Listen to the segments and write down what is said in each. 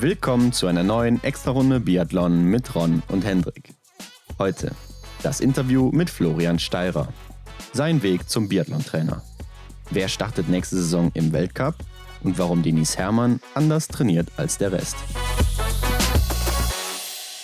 Willkommen zu einer neuen Extra-Runde Biathlon mit Ron und Hendrik. Heute das Interview mit Florian Steirer. Sein Weg zum Biathlon-Trainer. Wer startet nächste Saison im Weltcup und warum Denise Herrmann anders trainiert als der Rest.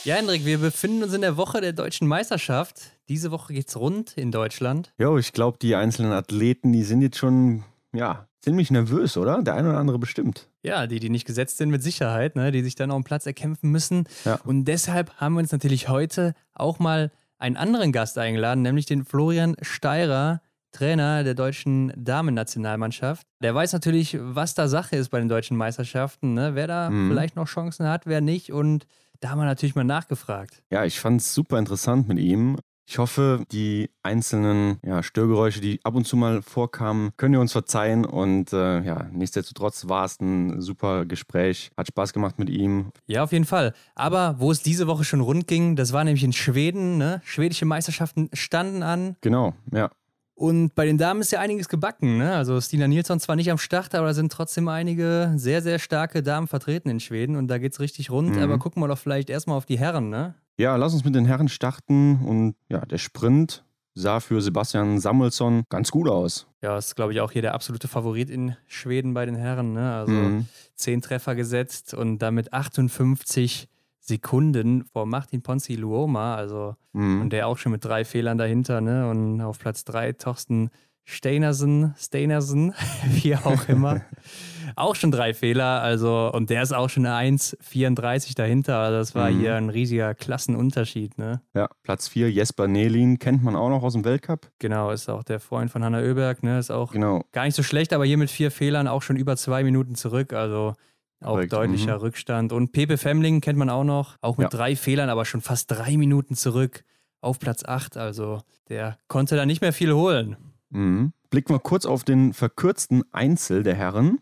Ja, Hendrik, wir befinden uns in der Woche der deutschen Meisterschaft. Diese Woche geht's rund in Deutschland. Jo, ich glaube, die einzelnen Athleten, die sind jetzt schon, ja, ziemlich nervös, oder? Der eine oder andere bestimmt. Ja, die, die nicht gesetzt sind, mit Sicherheit, ne? die sich dann auch einen Platz erkämpfen müssen. Ja. Und deshalb haben wir uns natürlich heute auch mal einen anderen Gast eingeladen, nämlich den Florian Steirer, Trainer der deutschen Damen-Nationalmannschaft. Der weiß natürlich, was da Sache ist bei den deutschen Meisterschaften, ne? wer da mhm. vielleicht noch Chancen hat, wer nicht. Und da haben wir natürlich mal nachgefragt. Ja, ich fand es super interessant mit ihm. Ich hoffe, die einzelnen ja, Störgeräusche, die ab und zu mal vorkamen, können ihr uns verzeihen. Und äh, ja, nichtsdestotrotz war es ein super Gespräch. Hat Spaß gemacht mit ihm. Ja, auf jeden Fall. Aber wo es diese Woche schon rund ging, das war nämlich in Schweden. Ne? Schwedische Meisterschaften standen an. Genau, ja. Und bei den Damen ist ja einiges gebacken. Ne? Also Stina Nilsson zwar nicht am Start, aber da sind trotzdem einige sehr, sehr starke Damen vertreten in Schweden und da geht es richtig rund. Mhm. Aber gucken wir doch vielleicht erstmal auf die Herren. Ne? Ja, lass uns mit den Herren starten. Und ja, der Sprint sah für Sebastian Samuelsson ganz gut aus. Ja, ist, glaube ich, auch hier der absolute Favorit in Schweden bei den Herren. Ne? Also mhm. zehn Treffer gesetzt und damit 58 Sekunden vor Martin Ponzi Luoma, also mhm. und der auch schon mit drei Fehlern dahinter, ne? Und auf Platz drei Torsten Steinersen, Steinersen, wie auch immer. auch schon drei Fehler, also und der ist auch schon eine 1,34 dahinter. Also das war mhm. hier ein riesiger Klassenunterschied, ne? Ja, Platz 4, Jesper Nelin, kennt man auch noch aus dem Weltcup. Genau, ist auch der Freund von Hanna Oeberg, ne? Ist auch genau. gar nicht so schlecht, aber hier mit vier Fehlern auch schon über zwei Minuten zurück. Also auch Korrekt. deutlicher mhm. Rückstand. Und Pepe Femling kennt man auch noch, auch mit ja. drei Fehlern, aber schon fast drei Minuten zurück auf Platz 8. Also der konnte da nicht mehr viel holen. Mhm. Blicken wir kurz auf den verkürzten Einzel der Herren.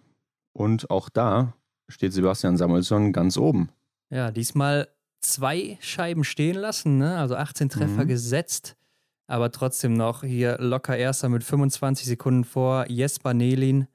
Und auch da steht Sebastian Samuelsson ganz oben. Ja, diesmal zwei Scheiben stehen lassen, ne? also 18 Treffer mhm. gesetzt, aber trotzdem noch hier locker Erster mit 25 Sekunden vor Jesper Nelin,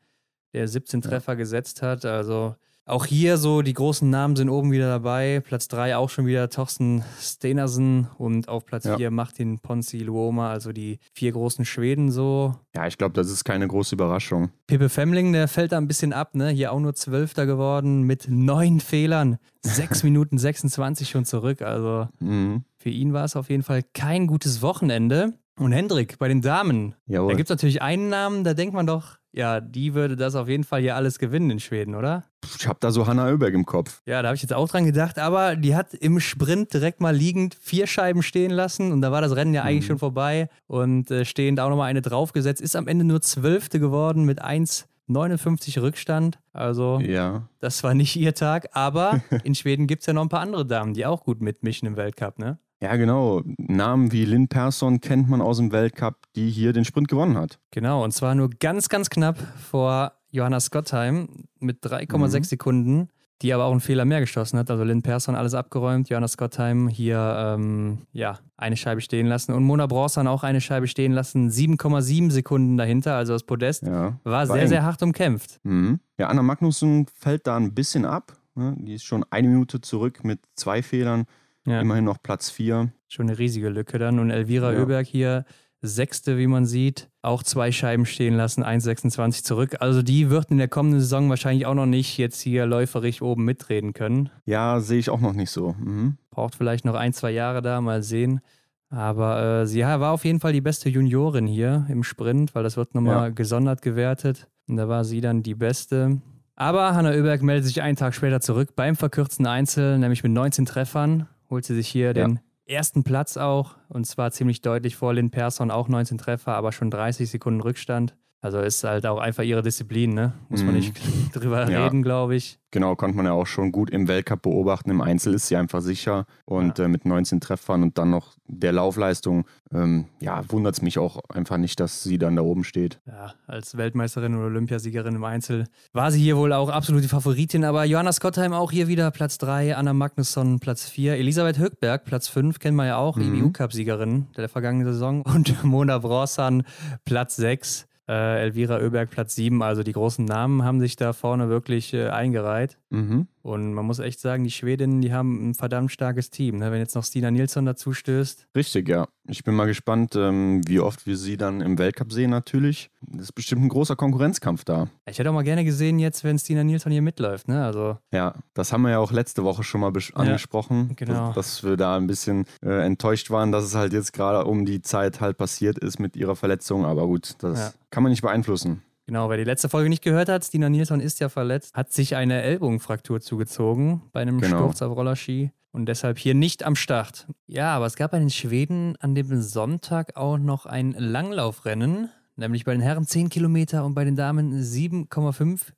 der 17 Treffer ja. gesetzt hat. Also auch hier so, die großen Namen sind oben wieder dabei. Platz 3 auch schon wieder Torsten Stenersen und auf Platz 4 ja. Martin Ponzi Luoma, also die vier großen Schweden so. Ja, ich glaube, das ist keine große Überraschung. Pepe Femling, der fällt da ein bisschen ab, ne? Hier auch nur Zwölfter geworden mit neun Fehlern. 6 Minuten 26 schon zurück. Also mhm. für ihn war es auf jeden Fall kein gutes Wochenende. Und Hendrik, bei den Damen, Jawohl. da gibt es natürlich einen Namen, da denkt man doch, ja, die würde das auf jeden Fall hier alles gewinnen in Schweden, oder? Ich habe da so Hanna Oeberg im Kopf. Ja, da habe ich jetzt auch dran gedacht, aber die hat im Sprint direkt mal liegend vier Scheiben stehen lassen und da war das Rennen ja eigentlich mhm. schon vorbei und äh, stehend auch nochmal eine draufgesetzt, ist am Ende nur Zwölfte geworden mit 1,59 Rückstand. Also, ja. das war nicht ihr Tag, aber in Schweden gibt es ja noch ein paar andere Damen, die auch gut mitmischen im Weltcup, ne? Ja, genau. Namen wie Lynn Persson kennt man aus dem Weltcup, die hier den Sprint gewonnen hat. Genau, und zwar nur ganz, ganz knapp vor Johanna Scottheim mit 3,6 mhm. Sekunden, die aber auch einen Fehler mehr geschossen hat. Also Lynn Persson alles abgeräumt, Johanna Scottheim hier ähm, ja, eine Scheibe stehen lassen und Mona Bronson auch eine Scheibe stehen lassen, 7,7 Sekunden dahinter. Also das Podest ja, war, sehr, eng. sehr hart umkämpft. Mhm. Ja, Anna Magnussen fällt da ein bisschen ab. Ne? Die ist schon eine Minute zurück mit zwei Fehlern. Ja. Immerhin noch Platz 4. Schon eine riesige Lücke dann. Und Elvira ja. Oeberg hier, Sechste, wie man sieht, auch zwei Scheiben stehen lassen, 1,26 zurück. Also die wird in der kommenden Saison wahrscheinlich auch noch nicht jetzt hier läuferig oben mitreden können. Ja, sehe ich auch noch nicht so. Mhm. Braucht vielleicht noch ein, zwei Jahre da, mal sehen. Aber äh, sie war auf jeden Fall die beste Juniorin hier im Sprint, weil das wird nochmal ja. gesondert gewertet. Und da war sie dann die beste. Aber Hanna Oeberg meldet sich einen Tag später zurück beim verkürzten Einzel, nämlich mit 19 Treffern holt sie sich hier ja. den ersten Platz auch und zwar ziemlich deutlich vor Lynn Persson, auch 19 Treffer, aber schon 30 Sekunden Rückstand. Also ist halt auch einfach ihre Disziplin, ne? Muss man mhm. nicht drüber ja. reden, glaube ich. Genau, konnte man ja auch schon gut im Weltcup beobachten. Im Einzel ist sie einfach sicher und ja. äh, mit 19 Treffern und dann noch der Laufleistung, ähm, ja, wundert es mich auch einfach nicht, dass sie dann da oben steht. Ja, als Weltmeisterin oder Olympiasiegerin im Einzel war sie hier wohl auch absolut die Favoritin, aber Johanna Scottheim auch hier wieder Platz 3, Anna Magnusson Platz 4, Elisabeth Höckberg Platz 5, kennen wir ja auch, mhm. EBU-Cup-Siegerin der vergangenen Saison und Mona Bronsan Platz 6. Äh, Elvira Oeberg Platz 7. Also die großen Namen haben sich da vorne wirklich äh, eingereiht. Mhm. Und man muss echt sagen, die Schwedinnen, die haben ein verdammt starkes Team. Ne? Wenn jetzt noch Stina Nilsson dazu stößt. Richtig, ja. Ich bin mal gespannt, ähm, wie oft wir sie dann im Weltcup sehen natürlich. Das ist bestimmt ein großer Konkurrenzkampf da. Ich hätte auch mal gerne gesehen jetzt, wenn Stina Nilsson hier mitläuft. Ne? Also Ja, das haben wir ja auch letzte Woche schon mal angesprochen, genau. dass, dass wir da ein bisschen äh, enttäuscht waren, dass es halt jetzt gerade um die Zeit halt passiert ist mit ihrer Verletzung. Aber gut, das Ja. kann man nicht beeinflussen. Genau, wer die letzte Folge nicht gehört hat, Stina Nilsson ist ja verletzt, hat sich eine Ellbogenfraktur zugezogen bei einem Genau. Sturz auf Rollerski und deshalb hier nicht am Start. Ja, aber es gab bei den Schweden an dem Sonntag auch noch ein Langlaufrennen, nämlich bei den Herren 10 Kilometer und bei den Damen 7,5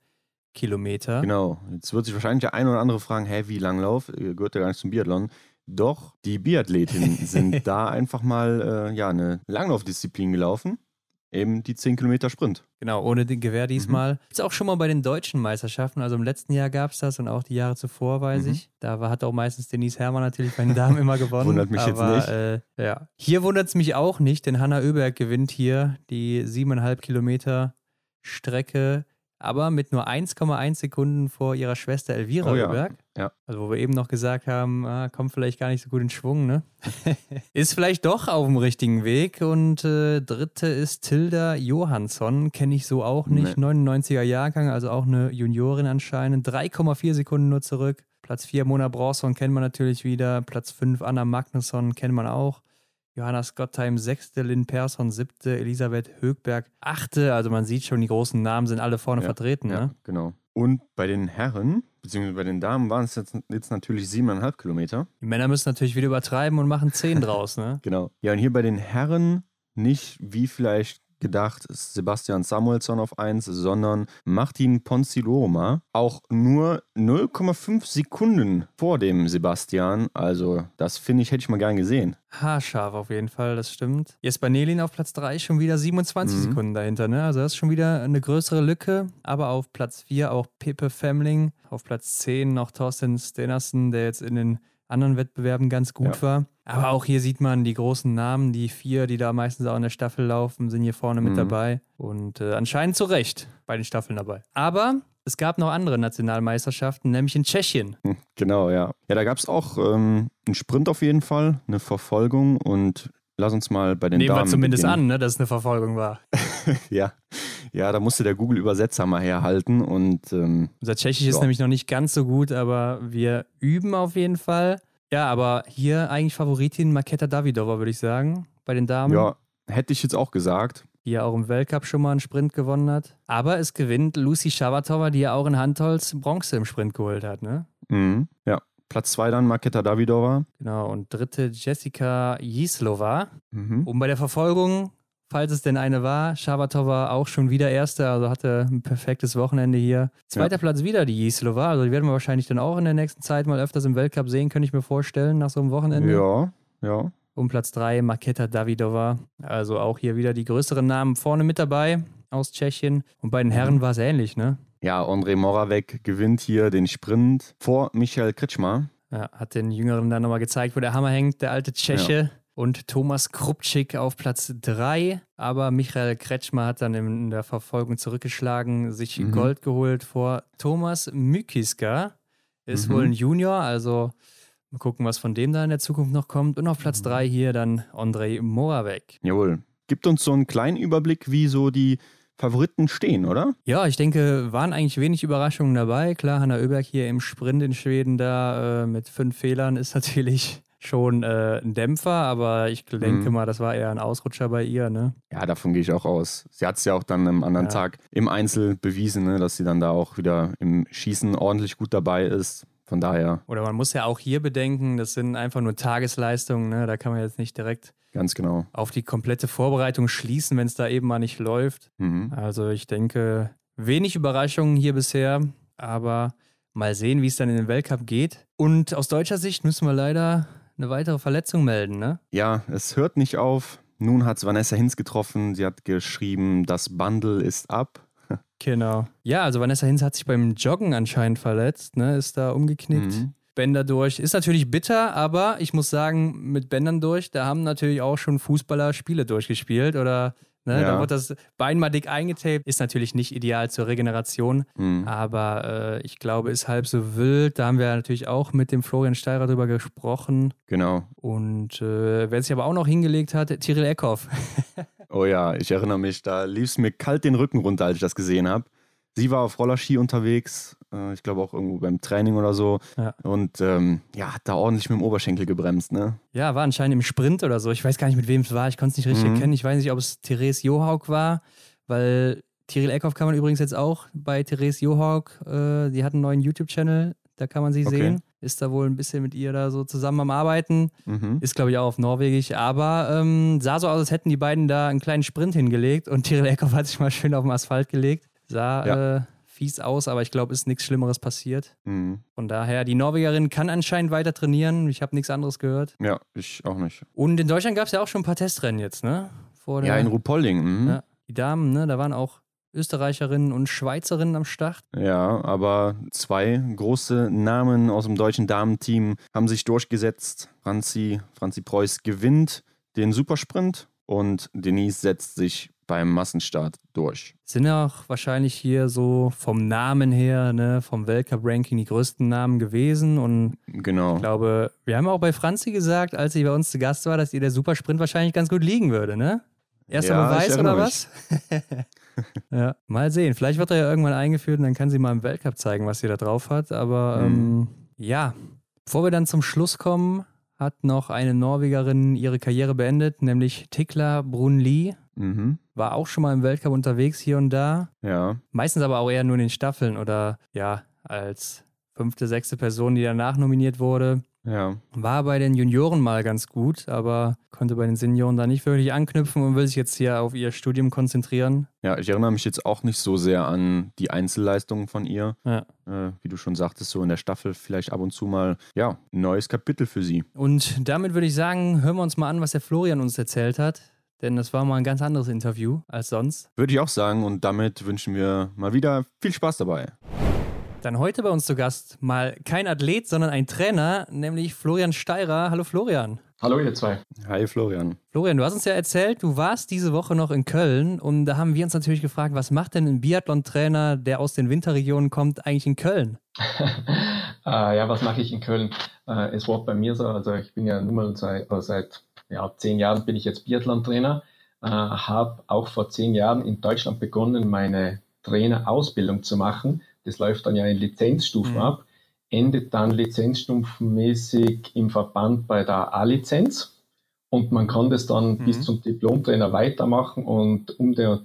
Kilometer. Genau. Jetzt wird sich wahrscheinlich der ein oder andere fragen, hä, wie Langlauf? Gehört ja gar nicht zum Biathlon. Doch, die Biathletinnen sind da einfach mal äh, ja, eine Langlaufdisziplin gelaufen. Eben die 10 Kilometer Sprint. Genau, ohne den Gewehr diesmal. Ist auch schon mal bei den deutschen Meisterschaften. Also im letzten Jahr gab es das und auch die Jahre zuvor, weiß Mhm. ich. Da war, hat auch meistens Denise Herrmann natürlich bei den Damen immer gewonnen. Wundert mich jetzt aber, nicht. Äh, ja. Hier wundert es mich auch nicht, denn Hanna Oeberg gewinnt hier die siebeneinhalb Kilometer Strecke, aber mit nur 1,1 Sekunden vor ihrer Schwester Elvira Oh ja, ja. Also wo wir eben noch gesagt haben, ah, kommt vielleicht gar nicht so gut in Schwung, ne? ist vielleicht doch auf dem richtigen Weg. Und äh, dritte ist Tilda Johansson, kenne ich so auch nicht. 99er Jahrgang, also auch eine Juniorin anscheinend. 3,4 Sekunden nur zurück. Platz 4 Mona Bronson kennt man natürlich wieder. Platz 5 Anna Magnusson kennt man auch. Johanna Scottheim sechste, Lynn Persson siebte, Elisabeth Högberg achte. Also man sieht schon, die großen Namen sind alle vorne Ja, vertreten. Ja, Ne? genau. Und bei den Herren, beziehungsweise bei den Damen, waren es jetzt, jetzt natürlich siebeneinhalb Kilometer. Die Männer müssen natürlich wieder übertreiben und machen 10 draus. Ne? Genau. Ja, und hier bei den Herren nicht wie vielleicht gedacht Sebastian Samuelsson auf 1, sondern Martin Ponziloma. Auch nur 0,5 Sekunden vor dem Sebastian. Also, das finde ich, hätte ich mal gern gesehen. Haarscharf auf jeden Fall, das stimmt. Jesper Nelin auf Platz 3 schon wieder 27 Mhm. Sekunden dahinter, ne? Also das ist schon wieder eine größere Lücke. Aber auf Platz 4 auch Pepe Femling. Auf Platz 10 noch Thorsten Stenersen, der jetzt in den anderen Wettbewerben ganz gut Ja. war. Aber auch hier sieht man die großen Namen, die vier, die da meistens auch in der Staffel laufen, sind hier vorne mit Mhm. dabei. Und äh, anscheinend zu Recht bei den Staffeln dabei. Aber es gab noch andere Nationalmeisterschaften, nämlich in Tschechien. Hm, Genau, ja. Ja, da gab es auch ähm, einen Sprint auf jeden Fall, eine Verfolgung und lass uns mal bei den Nehmen Damen wir zumindest beginnen. an, ne, dass es eine Verfolgung war. Ja. Ja, da musste der Google-Übersetzer mal herhalten und ähm, Unser Tschechisch ist Ja. nämlich noch nicht ganz so gut, aber wir üben auf jeden Fall. Ja, aber hier eigentlich Favoritin Maketa Davidova, würde ich sagen, bei den Damen, ja, hätte ich jetzt auch gesagt. die ja auch im Weltcup schon mal einen Sprint gewonnen hat. Aber es gewinnt Lucy Shabatova, die ja auch in Handholz Bronze im Sprint geholt hat, ne? Mhm. Ja. Platz zwei dann Maketa Davidova. Genau, und dritte Jessica Jislova. Mhm. Und bei der Verfolgung, falls es denn eine war, Shabatova auch schon wieder Erste, also hatte ein perfektes Wochenende hier. Zweiter Platz wieder die Jislova, also die werden wir wahrscheinlich dann auch in der nächsten Zeit mal öfters im Weltcup sehen, könnte ich mir vorstellen, nach so einem Wochenende. Ja, ja. Und Platz 3 Maketa Davidova. Also auch hier wieder die größeren Namen vorne mit dabei aus Tschechien. Und bei den Herren war es ähnlich, ne? Ja, André Moravec gewinnt hier den Sprint vor Michael Kritschmer. Ja, hat den Jüngeren dann nochmal gezeigt, wo der Hammer hängt, der alte Tscheche. Und Thomas Krupczyk auf Platz 3. Aber Michael Kretschmer hat dann in der Verfolgung zurückgeschlagen, sich Mhm. Gold geholt vor Thomas Mykiska. Ist Mhm. wohl ein Junior, also mal gucken, was von dem da in der Zukunft noch kommt. Und auf Mhm. Platz 3 hier dann Andrei Moravec. Jawohl. Gibt uns so einen kleinen Überblick, wie so die Favoriten stehen, oder? Ja, ich denke, waren eigentlich wenig Überraschungen dabei. Klar, Hanna Oeberg hier im Sprint in Schweden da äh, mit fünf Fehlern ist natürlich schon äh, ein Dämpfer, aber ich denke Mhm. mal, das war eher ein Ausrutscher bei ihr, ne? Ja, davon gehe ich auch aus. Sie hat es ja auch dann am anderen Ja. Tag im Einzel bewiesen, ne, dass sie dann da auch wieder im Schießen ordentlich gut dabei ist. Von daher, Oder man muss ja auch hier bedenken, das sind einfach nur Tagesleistungen, ne? Da kann man jetzt nicht direkt ganz genau. auf die komplette Vorbereitung schließen, wenn es da eben mal nicht läuft. Mhm. Also ich denke, wenig Überraschungen hier bisher, aber mal sehen, wie es dann in den Weltcup geht. Und aus deutscher Sicht müssen wir leider eine weitere Verletzung melden, ne? Ja, es hört nicht auf. Nun hat es Vanessa Hinz getroffen. Sie hat geschrieben, das Bundle ist ab. Genau. Ja, also Vanessa Hinz hat sich beim Joggen anscheinend verletzt, ne? Ist da umgeknickt. Mhm. Bänder durch. Ist natürlich bitter, aber ich muss sagen, mit Bändern durch, da haben natürlich auch schon Fußballer Spiele durchgespielt oder Ne? Ja. Dann wird das Bein mal dick eingetaped. Ist natürlich nicht ideal zur Regeneration, mhm. aber äh, ich glaube, ist halb so wild. Da haben wir natürlich auch mit dem Florian Steirer drüber gesprochen. Genau. Und äh, wer sich aber auch noch hingelegt hat, Tyrell Eckhoff. oh ja, ich erinnere mich, da lief es mir kalt den Rücken runter, als ich das gesehen habe. Sie war auf Rollerski unterwegs, äh, ich glaube auch irgendwo beim Training oder so. Ja. Und ähm, ja, hat da ordentlich mit dem Oberschenkel gebremst, ne? Ja, war anscheinend im Sprint oder so. Ich weiß gar nicht, mit wem es war. Ich konnte es nicht richtig mhm. erkennen. Ich weiß nicht, ob es Therese Johaug war, weil Tiril Eckhoff kann man übrigens jetzt auch bei Therese Johaug, äh, die hat einen neuen YouTube-Channel, da kann man sie okay. sehen. Ist da wohl ein bisschen mit ihr da so zusammen am Arbeiten. Mhm. Ist, glaube ich, auch auf Norwegisch. Aber ähm, sah so aus, als hätten die beiden da einen kleinen Sprint hingelegt und Tiril Eckhoff hat sich mal schön auf dem Asphalt gelegt. Sah ja. äh, fies aus, aber ich glaube, ist nichts Schlimmeres passiert. Mhm. Von daher, die Norwegerin kann anscheinend weiter trainieren. Ich habe nichts anderes gehört. Ja, ich auch nicht. Und in Deutschland gab es ja auch schon ein paar Testrennen jetzt, ne? Vor ja, in Ruhpolding. Mhm. Ja, die Damen, ne? Da waren auch Österreicherinnen und Schweizerinnen am Start. Ja, aber zwei große Namen aus dem deutschen Damenteam haben sich durchgesetzt. Franzi, Franzi Preuß gewinnt den Supersprint und Denise setzt sich beim Massenstart durch. Sind auch wahrscheinlich hier so vom Namen her, ne, vom Weltcup-Ranking die größten Namen gewesen. Und genau. ich glaube, wir haben auch bei Franzi gesagt, als sie bei uns zu Gast war, dass ihr der Supersprint wahrscheinlich ganz gut liegen würde, ne? Erster ja, Beweis oder was? ja, mal sehen. Vielleicht wird er ja irgendwann eingeführt und dann kann sie mal im Weltcup zeigen, was sie da drauf hat. Aber mhm. ähm, ja, bevor wir dann zum Schluss kommen, hat noch eine Norwegerin ihre Karriere beendet, nämlich Tikla Brunli. Mhm. War auch schon mal im Weltcup unterwegs hier und da. Ja. Meistens aber auch eher nur in den Staffeln oder ja, als fünfte, sechste Person, die danach nominiert wurde. Ja. War bei den Junioren mal ganz gut, aber konnte bei den Senioren da nicht wirklich anknüpfen und will sich jetzt hier auf ihr Studium konzentrieren. Ja, ich erinnere mich jetzt auch nicht so sehr an die Einzelleistungen von ihr. Ja. Äh, wie du schon sagtest, so in der Staffel vielleicht ab und zu mal, ja, ein neues Kapitel für sie. Und damit würde ich sagen, hören wir uns mal an, was der Florian uns erzählt hat. Denn das war mal ein ganz anderes Interview als sonst. Würde ich auch sagen und damit wünschen wir mal wieder viel Spaß dabei. Dann heute bei uns zu Gast mal kein Athlet, sondern ein Trainer, nämlich Florian Steirer. Hallo Florian. Hallo ihr zwei. Hi Florian. Florian, du hast uns ja erzählt, du warst diese Woche noch in Köln und da haben wir uns natürlich gefragt, was macht denn ein Biathlon-Trainer, der aus den Winterregionen kommt, eigentlich in Köln? äh, ja, was mache ich in Köln? Äh, es war bei mir so, also ich bin ja nun mal seit, äh, seit ja, zehn Jahren bin ich jetzt Biathlon-Trainer, äh, habe auch vor zehn Jahren in Deutschland begonnen, meine Trainerausbildung zu machen das läuft dann ja in Lizenzstufen mhm. ab, endet dann lizenzstufenmäßig im Verband bei der A-Lizenz und man kann das dann mhm. bis zum Diplomtrainer weitermachen und um, der,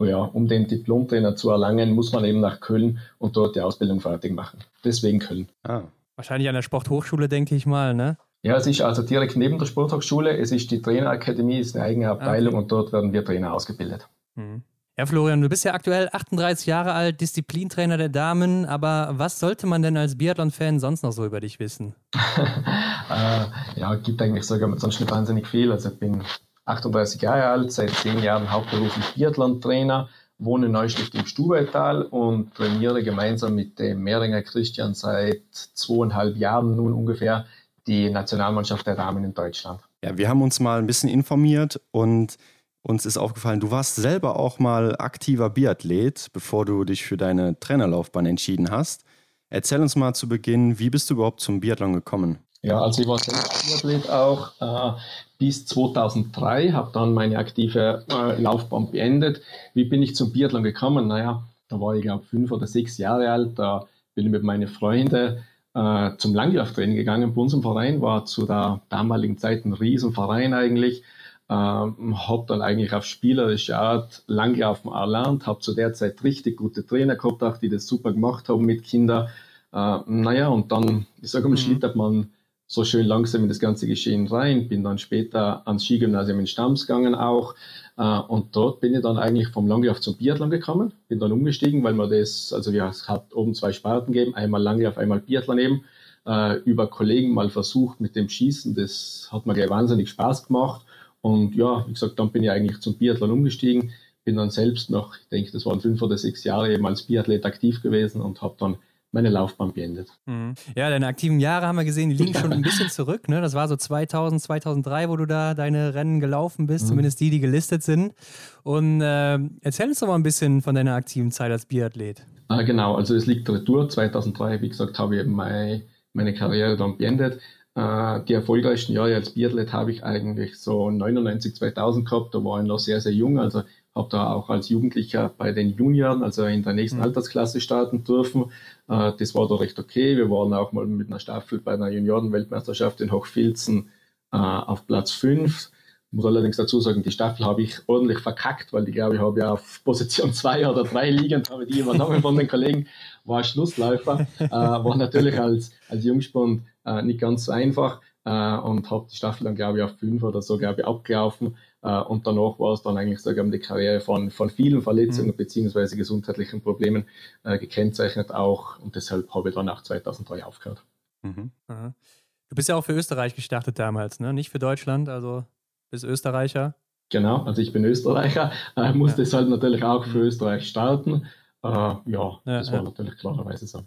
ja, um den Diplomtrainer zu erlangen, muss man eben nach Köln und dort die Ausbildung fertig machen. Deswegen Köln. Ah. Wahrscheinlich an der Sporthochschule, denke ich mal, ne? Ja, es ist also direkt neben der Sporthochschule. Es ist die Trainerakademie, ist eine eigene Abteilung okay. und dort werden wir Trainer ausgebildet. Mhm. Ja, Florian, du bist ja aktuell 38 Jahre alt, Disziplintrainer der Damen, aber was sollte man denn als Biathlon-Fan sonst noch so über dich wissen? äh, ja, gibt eigentlich sogar sonst nicht wahnsinnig viel. Also ich bin 38 Jahre alt, seit zehn Jahren hauptberuflich Biathlon-Trainer, wohne in Neustift im Stubaital und trainiere gemeinsam mit dem Mehringer Christian seit zweieinhalb Jahren nun ungefähr die Nationalmannschaft der Damen in Deutschland. Ja, wir haben uns mal ein bisschen informiert und uns ist aufgefallen, du warst selber auch mal aktiver Biathlet, bevor du dich für deine Trainerlaufbahn entschieden hast. Erzähl uns mal zu Beginn, wie bist du überhaupt zum Biathlon gekommen? Ja, also ich war selbst Biathlet auch äh, bis 2003, habe dann meine aktive äh, Laufbahn beendet. Wie bin ich zum Biathlon gekommen? Naja, da war ich glaube fünf oder sechs Jahre alt, da bin ich mit meinen Freunden äh, zum Langlauftraining gegangen. Bei unserem Verein war zu der damaligen Zeit ein Riesenverein eigentlich ähm, habe dann eigentlich auf spielerische Art Langlaufen erlernt, habe zu der Zeit richtig gute Trainer gehabt, auch die das super gemacht haben mit Kindern. Äh, naja, und dann, ich sage mal, mhm. schlittert man so schön langsam in das ganze Geschehen rein, bin dann später ans Skigymnasium in Stams gegangen auch und dort bin ich dann eigentlich vom Langlauf zum Biathlon gekommen, bin dann umgestiegen, weil man das, also wir hat oben zwei Sparten gegeben, einmal Langlauf, einmal Biathlon eben, äh, über Kollegen mal versucht mit dem Schießen, das hat mir gleich wahnsinnig Spaß gemacht. Und ja, wie gesagt, dann bin ich eigentlich zum Biathlon umgestiegen, bin dann selbst noch, ich denke, das waren fünf oder sechs Jahre eben als Biathlet aktiv gewesen und habe dann meine Laufbahn beendet. Mhm. Ja, deine aktiven Jahre haben wir gesehen, die liegen schon ein bisschen zurück. Ne? Das war so 2000, 2003, wo du da deine Rennen gelaufen bist, mhm. zumindest die, die gelistet sind. Und äh, erzähl uns doch mal ein bisschen von deiner aktiven Zeit als Biathlet. Ah, genau, also es liegt retour. 2003, wie gesagt, habe ich meine, meine Karriere dann beendet. Äh, die erfolgreichsten Jahre als Biathlet habe ich eigentlich so 99, 2000 gehabt. Da war ich noch sehr, sehr jung. Also habe da auch als Jugendlicher bei den Junioren, also in der nächsten mhm. Altersklasse starten dürfen. Äh, das war da recht okay. Wir waren auch mal mit einer Staffel bei einer Juniorenweltmeisterschaft in Hochfilzen äh, auf Platz 5. Muss allerdings dazu sagen, die Staffel habe ich ordentlich verkackt, weil ich glaube, ich habe ja auf Position 2 oder 3 liegend, habe die übernommen von den Kollegen, war Schlussläufer, äh, war natürlich als, als Jungspund äh, nicht ganz so einfach äh, und habe die Staffel dann, glaube ich, auf 5 oder so, glaube ich, abgelaufen. Äh, und danach war es dann eigentlich sogar die Karriere von, von vielen Verletzungen mhm. beziehungsweise gesundheitlichen Problemen äh, gekennzeichnet auch. Und deshalb habe ich dann auch 2003 aufgehört. Mhm. Du bist ja auch für Österreich gestartet damals, ne? Nicht für Deutschland, also bist Österreicher. Genau, also ich bin Österreicher, äh, musste ja. halt natürlich auch für mhm. Österreich starten. Äh, ja, ja, das war natürlich klarerweise so.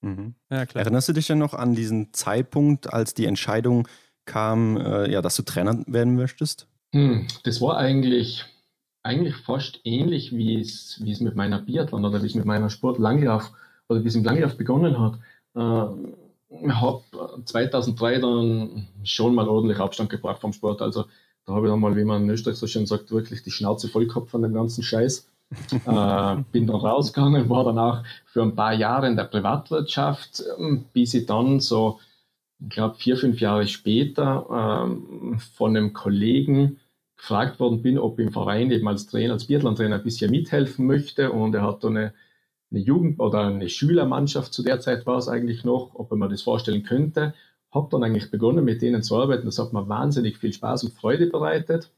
Mhm. Ja, Erinnerst du dich denn noch an diesen Zeitpunkt, als die Entscheidung kam, äh, ja, dass du Trainer werden möchtest? Hm, das war eigentlich, eigentlich fast ähnlich, wie es, wie es mit meiner Biathlon oder wie es mit meiner Sport Langlauf oder wie es im Langlauf begonnen hat. Äh, ich habe 2003 dann schon mal ordentlich Abstand gebracht vom Sport. Also da habe ich dann mal, wie man in Österreich so schön sagt, wirklich die Schnauze voll gehabt von dem ganzen Scheiß. äh, bin dann rausgegangen, war dann auch für ein paar Jahre in der Privatwirtschaft, ähm, bis ich dann so, ich glaube, vier, fünf Jahre später ähm, von einem Kollegen gefragt worden bin, ob im Verein eben als Trainer, als Biathlon-Trainer ein bisschen mithelfen möchte. Und er hat da eine, eine Jugend- oder eine Schülermannschaft, zu der Zeit war es eigentlich noch, ob er mir das vorstellen könnte. Habe dann eigentlich begonnen, mit denen zu arbeiten. Das hat mir wahnsinnig viel Spaß und Freude bereitet.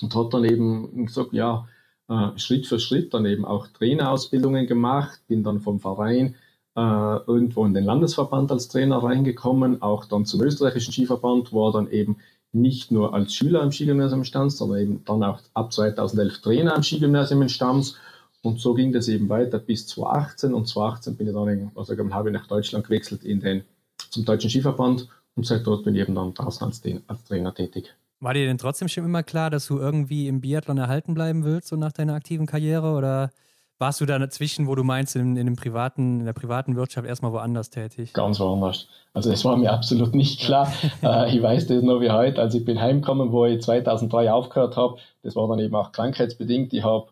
Und hat dann eben gesagt, ja, äh, Schritt für Schritt dann eben auch Trainerausbildungen gemacht, bin dann vom Verein äh, irgendwo in den Landesverband als Trainer reingekommen, auch dann zum österreichischen Skiverband, war dann eben nicht nur als Schüler am Skigymnasium Stams, sondern eben dann auch ab 2011 Trainer am Skigymnasium in Stams. Und so ging das eben weiter bis 2018. Und 2018 bin ich dann, in, also habe ich nach Deutschland gewechselt in den, zum Deutschen Skiverband. Und seit dort bin ich eben dann draußen als, als Trainer tätig. War dir denn trotzdem schon immer klar, dass du irgendwie im Biathlon erhalten bleiben willst, so nach deiner aktiven Karriere? Oder warst du da dazwischen, wo du meinst, in, in, dem privaten, in der privaten Wirtschaft erstmal woanders tätig? Ganz woanders. Also das war mir absolut nicht klar. äh, ich weiß das nur wie heute. Also ich bin heimgekommen, wo ich 2003 aufgehört habe. Das war dann eben auch krankheitsbedingt. Ich habe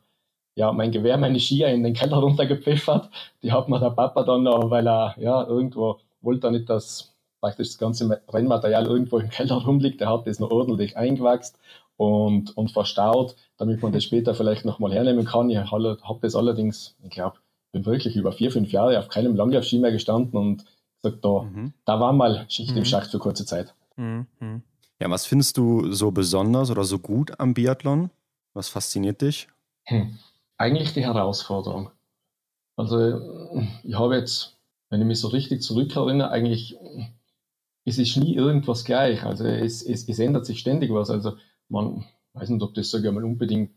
ja, mein Gewehr, meine Skier in den Keller runtergepfeffert. Die hat mir der Papa dann noch, weil er ja irgendwo wollte er nicht, dass praktisch das ganze Rennmaterial irgendwo im Keller rumliegt. Er hat das noch ordentlich eingewachst und, und verstaut, damit man das später vielleicht nochmal hernehmen kann. Ich habe das allerdings, ich glaube, bin wirklich über vier, fünf Jahre auf keinem Langlaufski mehr gestanden und gesagt, da, mhm. da war mal Schicht mhm. im Schacht für kurze Zeit. Mhm. Ja, was findest du so besonders oder so gut am Biathlon? Was fasziniert dich? Hm. Eigentlich die Herausforderung. Also ich habe jetzt, wenn ich mich so richtig zurückerinnere, eigentlich es ist nie irgendwas gleich. Also es, es, es ändert sich ständig was. Also man weiß nicht, ob das sage ich mal unbedingt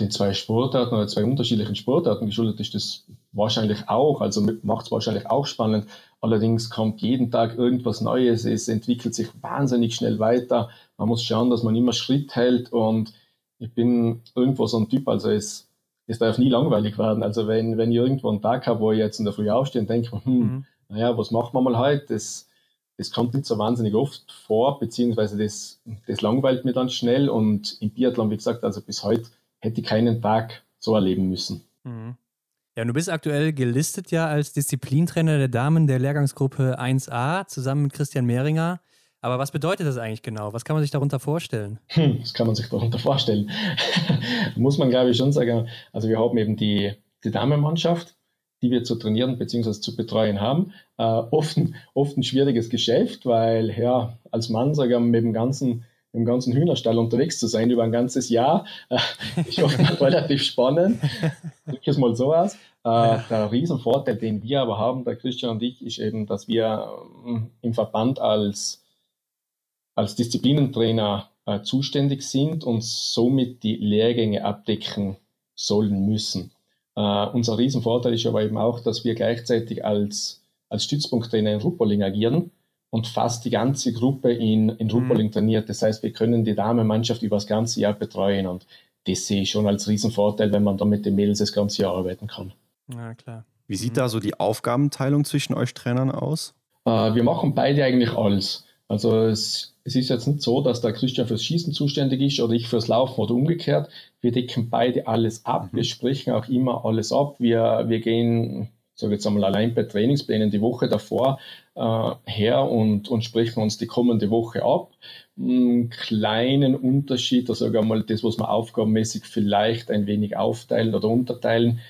den zwei Sportarten oder zwei unterschiedlichen Sportarten geschuldet ist, das wahrscheinlich auch, also macht es wahrscheinlich auch spannend. Allerdings kommt jeden Tag irgendwas Neues, es entwickelt sich wahnsinnig schnell weiter. Man muss schauen, dass man immer Schritt hält und ich bin irgendwo so ein Typ, also es, es darf nie langweilig werden. Also wenn, wenn ich irgendwo einen Tag habe, wo ich jetzt in der Früh aufstehe und denke, hm, mhm. naja, was machen wir mal heute? Das, das kommt nicht so wahnsinnig oft vor, beziehungsweise das, das langweilt mir dann schnell und im Biathlon, wie gesagt, also bis heute hätte ich keinen Tag so erleben müssen. Mhm. Ja, du bist aktuell gelistet ja als Disziplintrainer der Damen der Lehrgangsgruppe 1a zusammen mit Christian Mehringer. Aber was bedeutet das eigentlich genau? Was kann man sich darunter vorstellen? Hm, das kann man sich darunter vorstellen. Muss man, glaube ich, schon sagen. Also wir haben eben die, die Damenmannschaft, die wir zu trainieren bzw. zu betreuen haben. Äh, oft, ein, oft ein schwieriges Geschäft, weil ja, als Mann sage ich, mit dem ganzen im ganzen Hühnerstall unterwegs zu sein über ein ganzes Jahr, äh, ist oft relativ spannend. Drücke es mal so aus. Äh, der Riesenvorteil, den wir aber haben, der Christian und ich, ist eben, dass wir ähm, im Verband als, als Disziplinentrainer äh, zuständig sind und somit die Lehrgänge abdecken sollen müssen. Uh, unser Riesenvorteil ist aber eben auch, dass wir gleichzeitig als, als Stützpunkttrainer in Ruppoling agieren und fast die ganze Gruppe in, in Ruppoling mhm. trainiert. Das heißt, wir können die Damenmannschaft über das ganze Jahr betreuen und das sehe ich schon als Riesenvorteil, wenn man da mit den Mädels das ganze Jahr arbeiten kann. Ja, klar. Wie sieht mhm. da so die Aufgabenteilung zwischen euch Trainern aus? Äh, wir machen beide eigentlich alles. Also es, es, ist jetzt nicht so, dass der Christian fürs Schießen zuständig ist oder ich fürs Laufen oder umgekehrt. Wir decken beide alles ab. Mhm. Wir sprechen auch immer alles ab. Wir, wir gehen, sage jetzt einmal allein bei Trainingsplänen die Woche davor äh, her und, und sprechen uns die kommende Woche ab. Einen kleinen Unterschied, also sage einmal das, was wir aufgabenmäßig vielleicht ein wenig aufteilen oder unterteilen.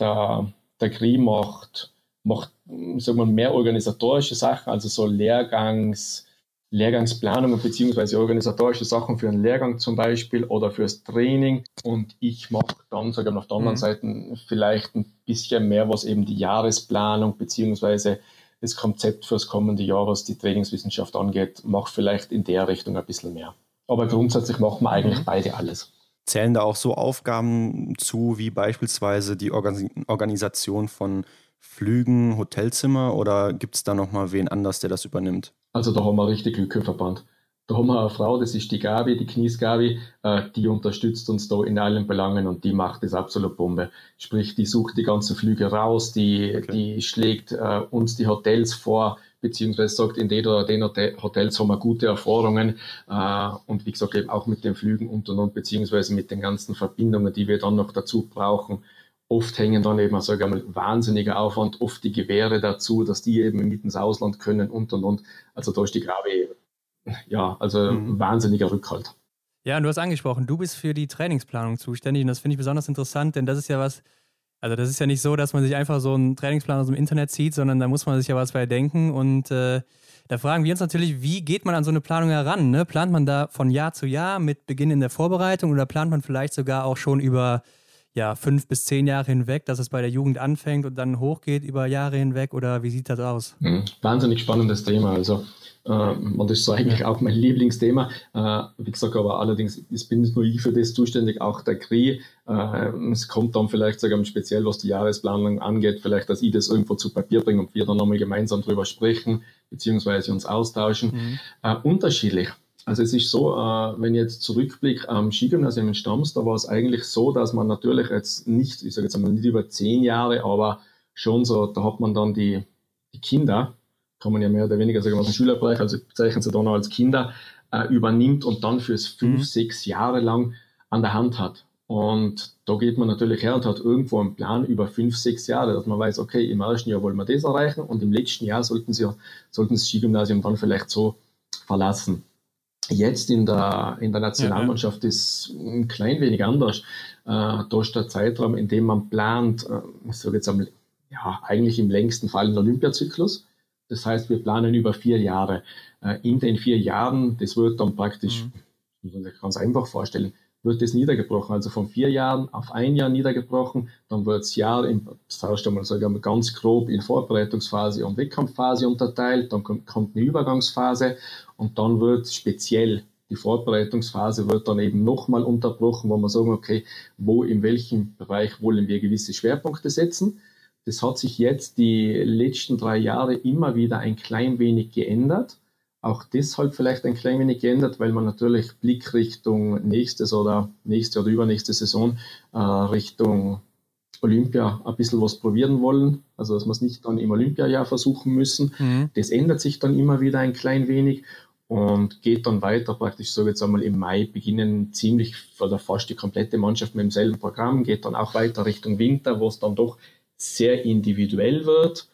Der, der GRI macht, macht sagen wir, mehr organisatorische Sachen, also so Lehrgangs, Lehrgangsplanungen beziehungsweise organisatorische Sachen für einen Lehrgang zum Beispiel oder fürs Training. Und ich mache dann sogar auf der anderen mhm. Seite vielleicht ein bisschen mehr, was eben die Jahresplanung beziehungsweise das Konzept fürs kommende Jahr, was die Trainingswissenschaft angeht, mache vielleicht in der Richtung ein bisschen mehr. Aber grundsätzlich machen wir eigentlich mhm. beide alles. Zählen da auch so Aufgaben zu, wie beispielsweise die Organisation von Flügen, Hotelzimmer oder gibt es da nochmal wen anders, der das übernimmt? Also da haben wir richtig Glück im Verband. Da haben wir eine Frau, das ist die Gabi, die Knies Gabi, äh, die unterstützt uns da in allen Belangen und die macht das absolut Bombe. Sprich, die sucht die ganzen Flüge raus, die, okay. die schlägt äh, uns die Hotels vor, beziehungsweise sagt, in den oder den Hotels haben wir gute Erfahrungen äh, und wie gesagt eben auch mit den Flügen und und und, beziehungsweise mit den ganzen Verbindungen, die wir dann noch dazu brauchen. Oft hängen dann eben, sage ich mal, wahnsinniger Aufwand, oft die Gewehre dazu, dass die eben mit ins Ausland können und und und. Also da ist die Grabe, ja, also mhm. wahnsinniger Rückhalt. Ja, und du hast angesprochen, du bist für die Trainingsplanung zuständig und das finde ich besonders interessant, denn das ist ja was, also das ist ja nicht so, dass man sich einfach so einen Trainingsplan aus dem Internet zieht, sondern da muss man sich ja was bei denken und äh, da fragen wir uns natürlich, wie geht man an so eine Planung heran? Ne? Plant man da von Jahr zu Jahr mit Beginn in der Vorbereitung oder plant man vielleicht sogar auch schon über ja, fünf bis zehn Jahre hinweg, dass es bei der Jugend anfängt und dann hochgeht über Jahre hinweg oder wie sieht das aus? Mhm. Wahnsinnig spannendes Thema. Also äh, und das ist so eigentlich auch mein Lieblingsthema. Äh, wie gesagt, aber allerdings ich bin nicht nur ich für das zuständig, auch der KRI. Äh, es kommt dann vielleicht sogar speziell, was die Jahresplanung angeht, vielleicht, dass ich das irgendwo zu Papier bringe und wir dann nochmal gemeinsam drüber sprechen, beziehungsweise uns austauschen. Mhm. Äh, unterschiedlich. Also es ist so, äh, wenn ich jetzt zurückblicke am Skigymnasium in Stams, da war es eigentlich so, dass man natürlich jetzt nicht, ich sage jetzt einmal nicht über zehn Jahre, aber schon so, da hat man dann die, die Kinder, kann man ja mehr oder weniger sagen, aus dem Schülerbereich, also bezeichnen sie dann auch als Kinder, äh, übernimmt und dann fürs fünf, mhm. sechs Jahre lang an der Hand hat. Und da geht man natürlich her und hat irgendwo einen Plan über fünf, sechs Jahre, dass man weiß, okay, im ersten Jahr wollen wir das erreichen und im letzten Jahr sollten sie, sollten sie das Skigymnasium dann vielleicht so verlassen. Jetzt in der, in der Nationalmannschaft ja, ja. ist ein klein wenig anders. Äh, da ist der Zeitraum, in dem man plant, äh, ich sage jetzt einmal, ja, eigentlich im längsten Fall ein Olympiazyklus. Das heißt, wir planen über vier Jahre. Äh, in den vier Jahren, das wird dann praktisch, mhm. muss man sich ganz einfach vorstellen, wird das niedergebrochen. Also von vier Jahren auf ein Jahr niedergebrochen. Dann wird das Jahr, im, das heißt einmal, sagen wir ganz grob in Vorbereitungsphase und Wettkampfphase unterteilt. Dann kommt, kommt eine Übergangsphase und dann wird speziell die Vorbereitungsphase wird dann eben nochmal unterbrochen, wo wir sagen, okay, wo, in welchem Bereich wollen wir gewisse Schwerpunkte setzen. Das hat sich jetzt die letzten drei Jahre immer wieder ein klein wenig geändert auch deshalb vielleicht ein klein wenig geändert, weil man natürlich Blickrichtung nächstes oder nächste oder übernächste Saison äh, Richtung Olympia ein bisschen was probieren wollen. Also dass wir es nicht dann im Olympiajahr versuchen müssen. Mhm. Das ändert sich dann immer wieder ein klein wenig und geht dann weiter praktisch so jetzt einmal im Mai beginnen ziemlich oder fast die komplette Mannschaft mit demselben Programm, geht dann auch weiter Richtung Winter, wo es dann doch sehr individuell wird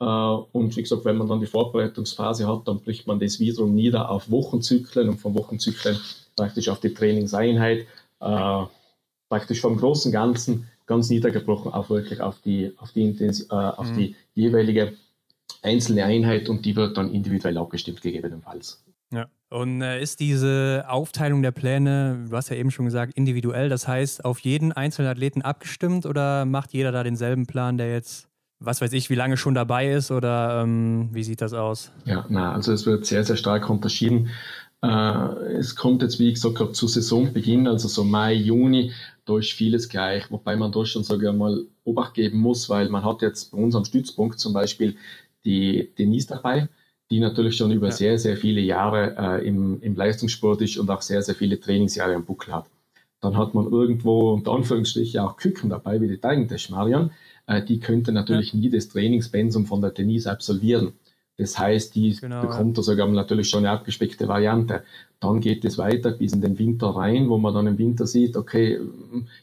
äh, und wie gesagt, wenn man dann die Vorbereitungsphase hat, dann bricht man das wiederum nieder auf Wochenzyklen und von Wochenzyklen praktisch auf die Trainingseinheit, äh, praktisch vom großen Ganzen ganz niedergebrochen auch wirklich auf die, auf die, Intensi äh, auf mhm. die jeweilige einzelne Einheit und die wird dann individuell abgestimmt gegebenenfalls. Ja. Und äh, ist diese Aufteilung der Pläne, du hast ja eben schon gesagt, individuell, das heißt auf jeden einzelnen Athleten abgestimmt oder macht jeder da denselben Plan, der jetzt was weiß ich, wie lange schon dabei ist oder ähm, wie sieht das aus? Ja, na, also es wird sehr, sehr stark unterschieden. Äh, es kommt jetzt, wie gesagt, gerade zu Saisonbeginn, also so Mai, Juni, da ist vieles gleich, wobei man da schon, sage ich mal, Obacht geben muss, weil man hat jetzt bei unserem Stützpunkt zum Beispiel die Denise dabei, die natürlich schon über ja. sehr, sehr viele Jahre äh, im, im Leistungssport ist und auch sehr, sehr viele Trainingsjahre am Buckel hat. Dann hat man irgendwo unter Anführungsstrichen auch Küken dabei, wie die Teigentesch Marion. Äh, die könnte natürlich ja. nie das Trainingspensum von der Denise absolvieren. Das heißt, die genau, bekommt da sogar natürlich schon eine abgespeckte Variante. Dann geht es weiter bis in den Winter rein, wo man dann im Winter sieht, okay,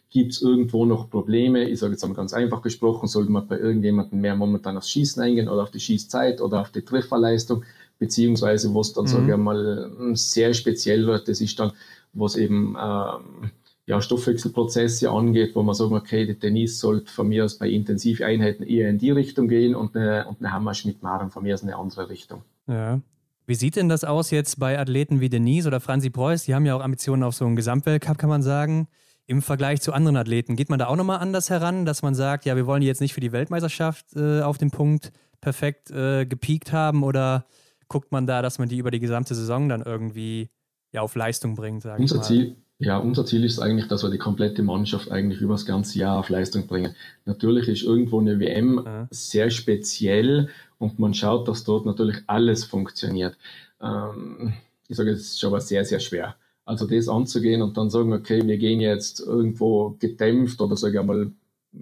gibt es irgendwo noch Probleme? Ich sage jetzt einmal ganz einfach gesprochen, sollte man bei irgendjemandem mehr momentan aufs Schießen eingehen oder auf die Schießzeit oder auf die Trefferleistung, beziehungsweise was dann, mhm. sage ich mal, sehr speziell wird, das ist dann, was eben ähm, ja, Stoffwechselprozesse angeht, wo man sagt, okay, die Denise sollte von mir aus bei Intensiveinheiten eher in die Richtung gehen und eine, und eine Hammerschmidt-Maren von mir aus in eine andere Richtung. Ja. Wie sieht denn das aus jetzt bei Athleten wie Denise oder Franzi Preuß? Die haben ja auch Ambitionen auf so einen Gesamtweltcup, kann man sagen. Im Vergleich zu anderen Athleten, geht man da auch nochmal anders heran, dass man sagt, ja, wir wollen die jetzt nicht für die Weltmeisterschaft äh, auf den Punkt perfekt äh, gepiekt haben oder guckt man da, dass man die über die gesamte Saison dann irgendwie ja, auf Leistung bringt? Unser Ziel, ja, unser Ziel ist eigentlich, dass wir die komplette Mannschaft eigentlich über das ganze Jahr auf Leistung bringen. Natürlich ist irgendwo eine WM ja. sehr speziell und man schaut, dass dort natürlich alles funktioniert. Ähm, ich sage, es ist schon aber sehr, sehr schwer. Also das anzugehen und dann sagen, okay, wir gehen jetzt irgendwo gedämpft oder sage ich mal,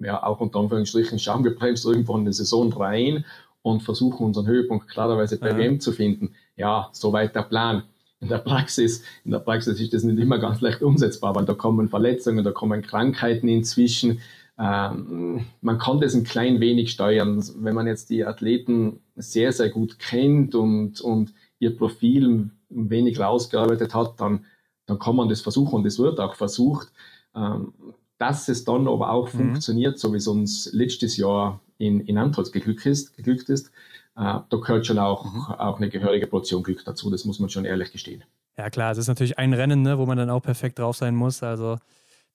ja, auch unter Anführungsstrichen schamgebremst irgendwo in die Saison rein und versuchen unseren Höhepunkt klarerweise bei ja. WM zu finden. Ja, soweit der Plan in der Praxis, in der Praxis ist das nicht immer ganz leicht umsetzbar, weil da kommen Verletzungen, da kommen Krankheiten inzwischen. Ähm, man kann das ein klein wenig steuern. Wenn man jetzt die Athleten sehr, sehr gut kennt und, und ihr Profil ein wenig rausgearbeitet hat, dann, dann kann man das versuchen und es wird auch versucht. Ähm, dass es dann aber auch mhm. funktioniert, so wie es uns letztes Jahr in, in Antolz geglückt ist, geglückt ist da gehört schon auch, mhm. auch eine gehörige Portion Glück dazu, das muss man schon ehrlich gestehen. Ja klar, es ist natürlich ein Rennen, ne, wo man dann auch perfekt drauf sein muss. Also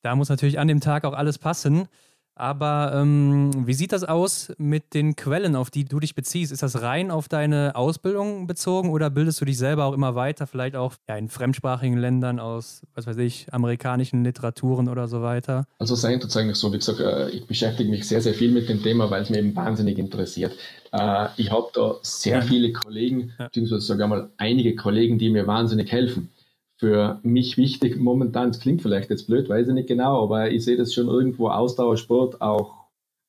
da muss natürlich an dem Tag auch alles passen. Aber ähm, wie sieht das aus mit den Quellen, auf die du dich beziehst? Ist das rein auf deine Ausbildung bezogen oder bildest du dich selber auch immer weiter, vielleicht auch ja, in fremdsprachigen Ländern aus, was weiß ich, amerikanischen Literaturen oder so weiter? Also es eigentlich so, wie gesagt, äh, ich beschäftige mich sehr, sehr viel mit dem Thema, weil es mir eben wahnsinnig interessiert. Äh, ich habe da sehr viele Kollegen, beziehungsweise sogar mal einige Kollegen, die mir wahnsinnig helfen für mich wichtig momentan, es klingt vielleicht jetzt blöd, weiß ich nicht genau, aber ich sehe das schon irgendwo Ausdauersport auch,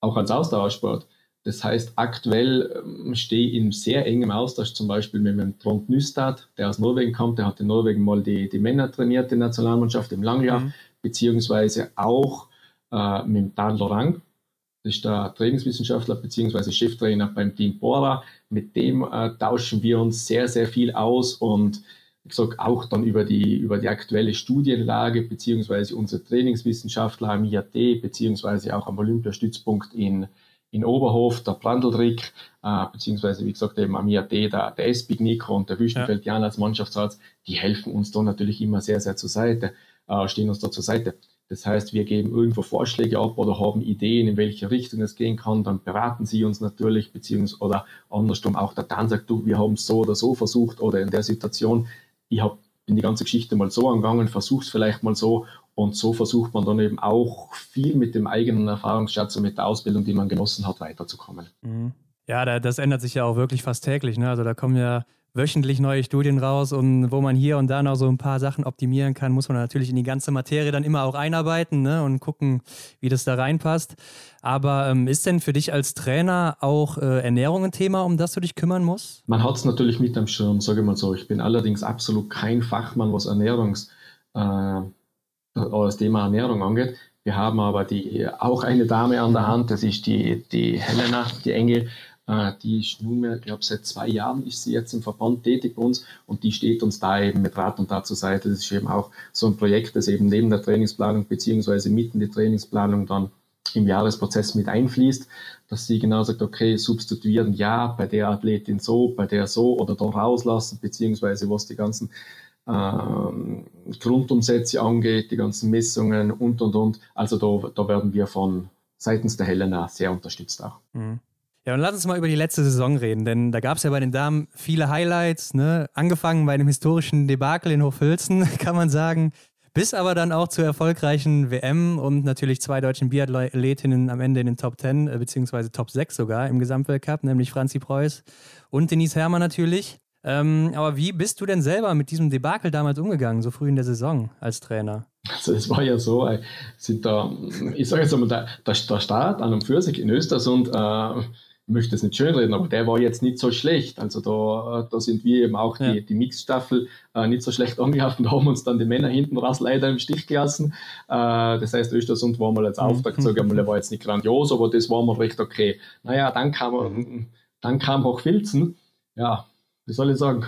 auch als Ausdauersport. Das heißt, aktuell ähm, stehe ich in sehr engem Austausch zum Beispiel mit dem Trond Nystad, der aus Norwegen kommt, der hat in Norwegen mal die, die Männer trainiert, die Nationalmannschaft im Langlauf, mhm. beziehungsweise auch äh, mit dem Dan Lorang, das ist der Trainingswissenschaftler beziehungsweise Cheftrainer beim Team Bora. Mit dem äh, tauschen wir uns sehr, sehr viel aus und wie gesagt, auch dann über die, über die aktuelle Studienlage, beziehungsweise unsere Trainingswissenschaftler am IAT, beziehungsweise auch am Olympiastützpunkt in, in Oberhof, der Brandeldrick, äh, beziehungsweise wie gesagt eben am IAT, der, der Espig Nico und der Wüstenfeld Jan als Mannschaftsarzt, die helfen uns da natürlich immer sehr, sehr zur Seite, äh, stehen uns da zur Seite. Das heißt, wir geben irgendwo Vorschläge ab oder haben Ideen, in welche Richtung es gehen kann. Dann beraten sie uns natürlich, beziehungsweise oder andersrum auch der Dan sagt, du, wir haben es so oder so versucht oder in der Situation ich hab, bin die ganze Geschichte mal so angegangen, versuch's vielleicht mal so und so versucht man dann eben auch viel mit dem eigenen Erfahrungsschatz und mit der Ausbildung, die man genossen hat, weiterzukommen. Mhm. Ja, das ändert sich ja auch wirklich fast täglich. Ne? Also da kommen ja wöchentlich neue Studien raus und wo man hier und da noch so ein paar Sachen optimieren kann, muss man natürlich in die ganze Materie dann immer auch einarbeiten ne, und gucken, wie das da reinpasst. Aber ähm, ist denn für dich als Trainer auch äh, Ernährung ein Thema, um das du dich kümmern musst? Man hat es natürlich mit am Schirm, sage ich mal so. Ich bin allerdings absolut kein Fachmann, was Ernährungs, äh, das Thema Ernährung angeht. Wir haben aber die, auch eine Dame an der Hand, das ist die, die Helena, die Engel, die ist nunmehr, ich glaube, seit zwei Jahren ist sie jetzt im Verband tätig bei uns und die steht uns da eben mit Rat und Tat zur Seite. Das ist eben auch so ein Projekt, das eben neben der Trainingsplanung beziehungsweise mitten die Trainingsplanung dann im Jahresprozess mit einfließt, dass sie genau sagt, okay, substituieren ja, bei der Athletin so, bei der so oder da rauslassen, beziehungsweise was die ganzen ähm, Grundumsätze angeht, die ganzen Messungen und und und. Also da, da werden wir von seitens der Helena sehr unterstützt auch. Mhm. Ja, und lass uns mal über die letzte Saison reden, denn da gab es ja bei den Damen viele Highlights, ne? angefangen bei einem historischen Debakel in Hochfilzen, kann man sagen, bis aber dann auch zur erfolgreichen WM und natürlich zwei deutschen Biathletinnen am Ende in den Top 10, äh, beziehungsweise Top 6 sogar im Gesamtweltcup, nämlich Franzi Preuß und Denise Herrmann natürlich. Ähm, aber wie bist du denn selber mit diesem Debakel damals umgegangen, so früh in der Saison als Trainer? Also es war ja so, äh, da, ich sage jetzt einmal, der, der, der Start an und für in Östersund, äh, möchte es nicht schönreden, aber der war jetzt nicht so schlecht. Also da, da sind wir eben auch ja. die, die Mixstaffel äh, nicht so schlecht angelaufen. Da haben uns dann die Männer hinten raus leider im Stich gelassen. Äh, das heißt, Östersund war mal als Auftakt, sage ich mal, der war jetzt nicht grandios, aber das war mal recht okay. Naja, dann kam, dann kam auch Filzen. Ja, wie soll ich sagen?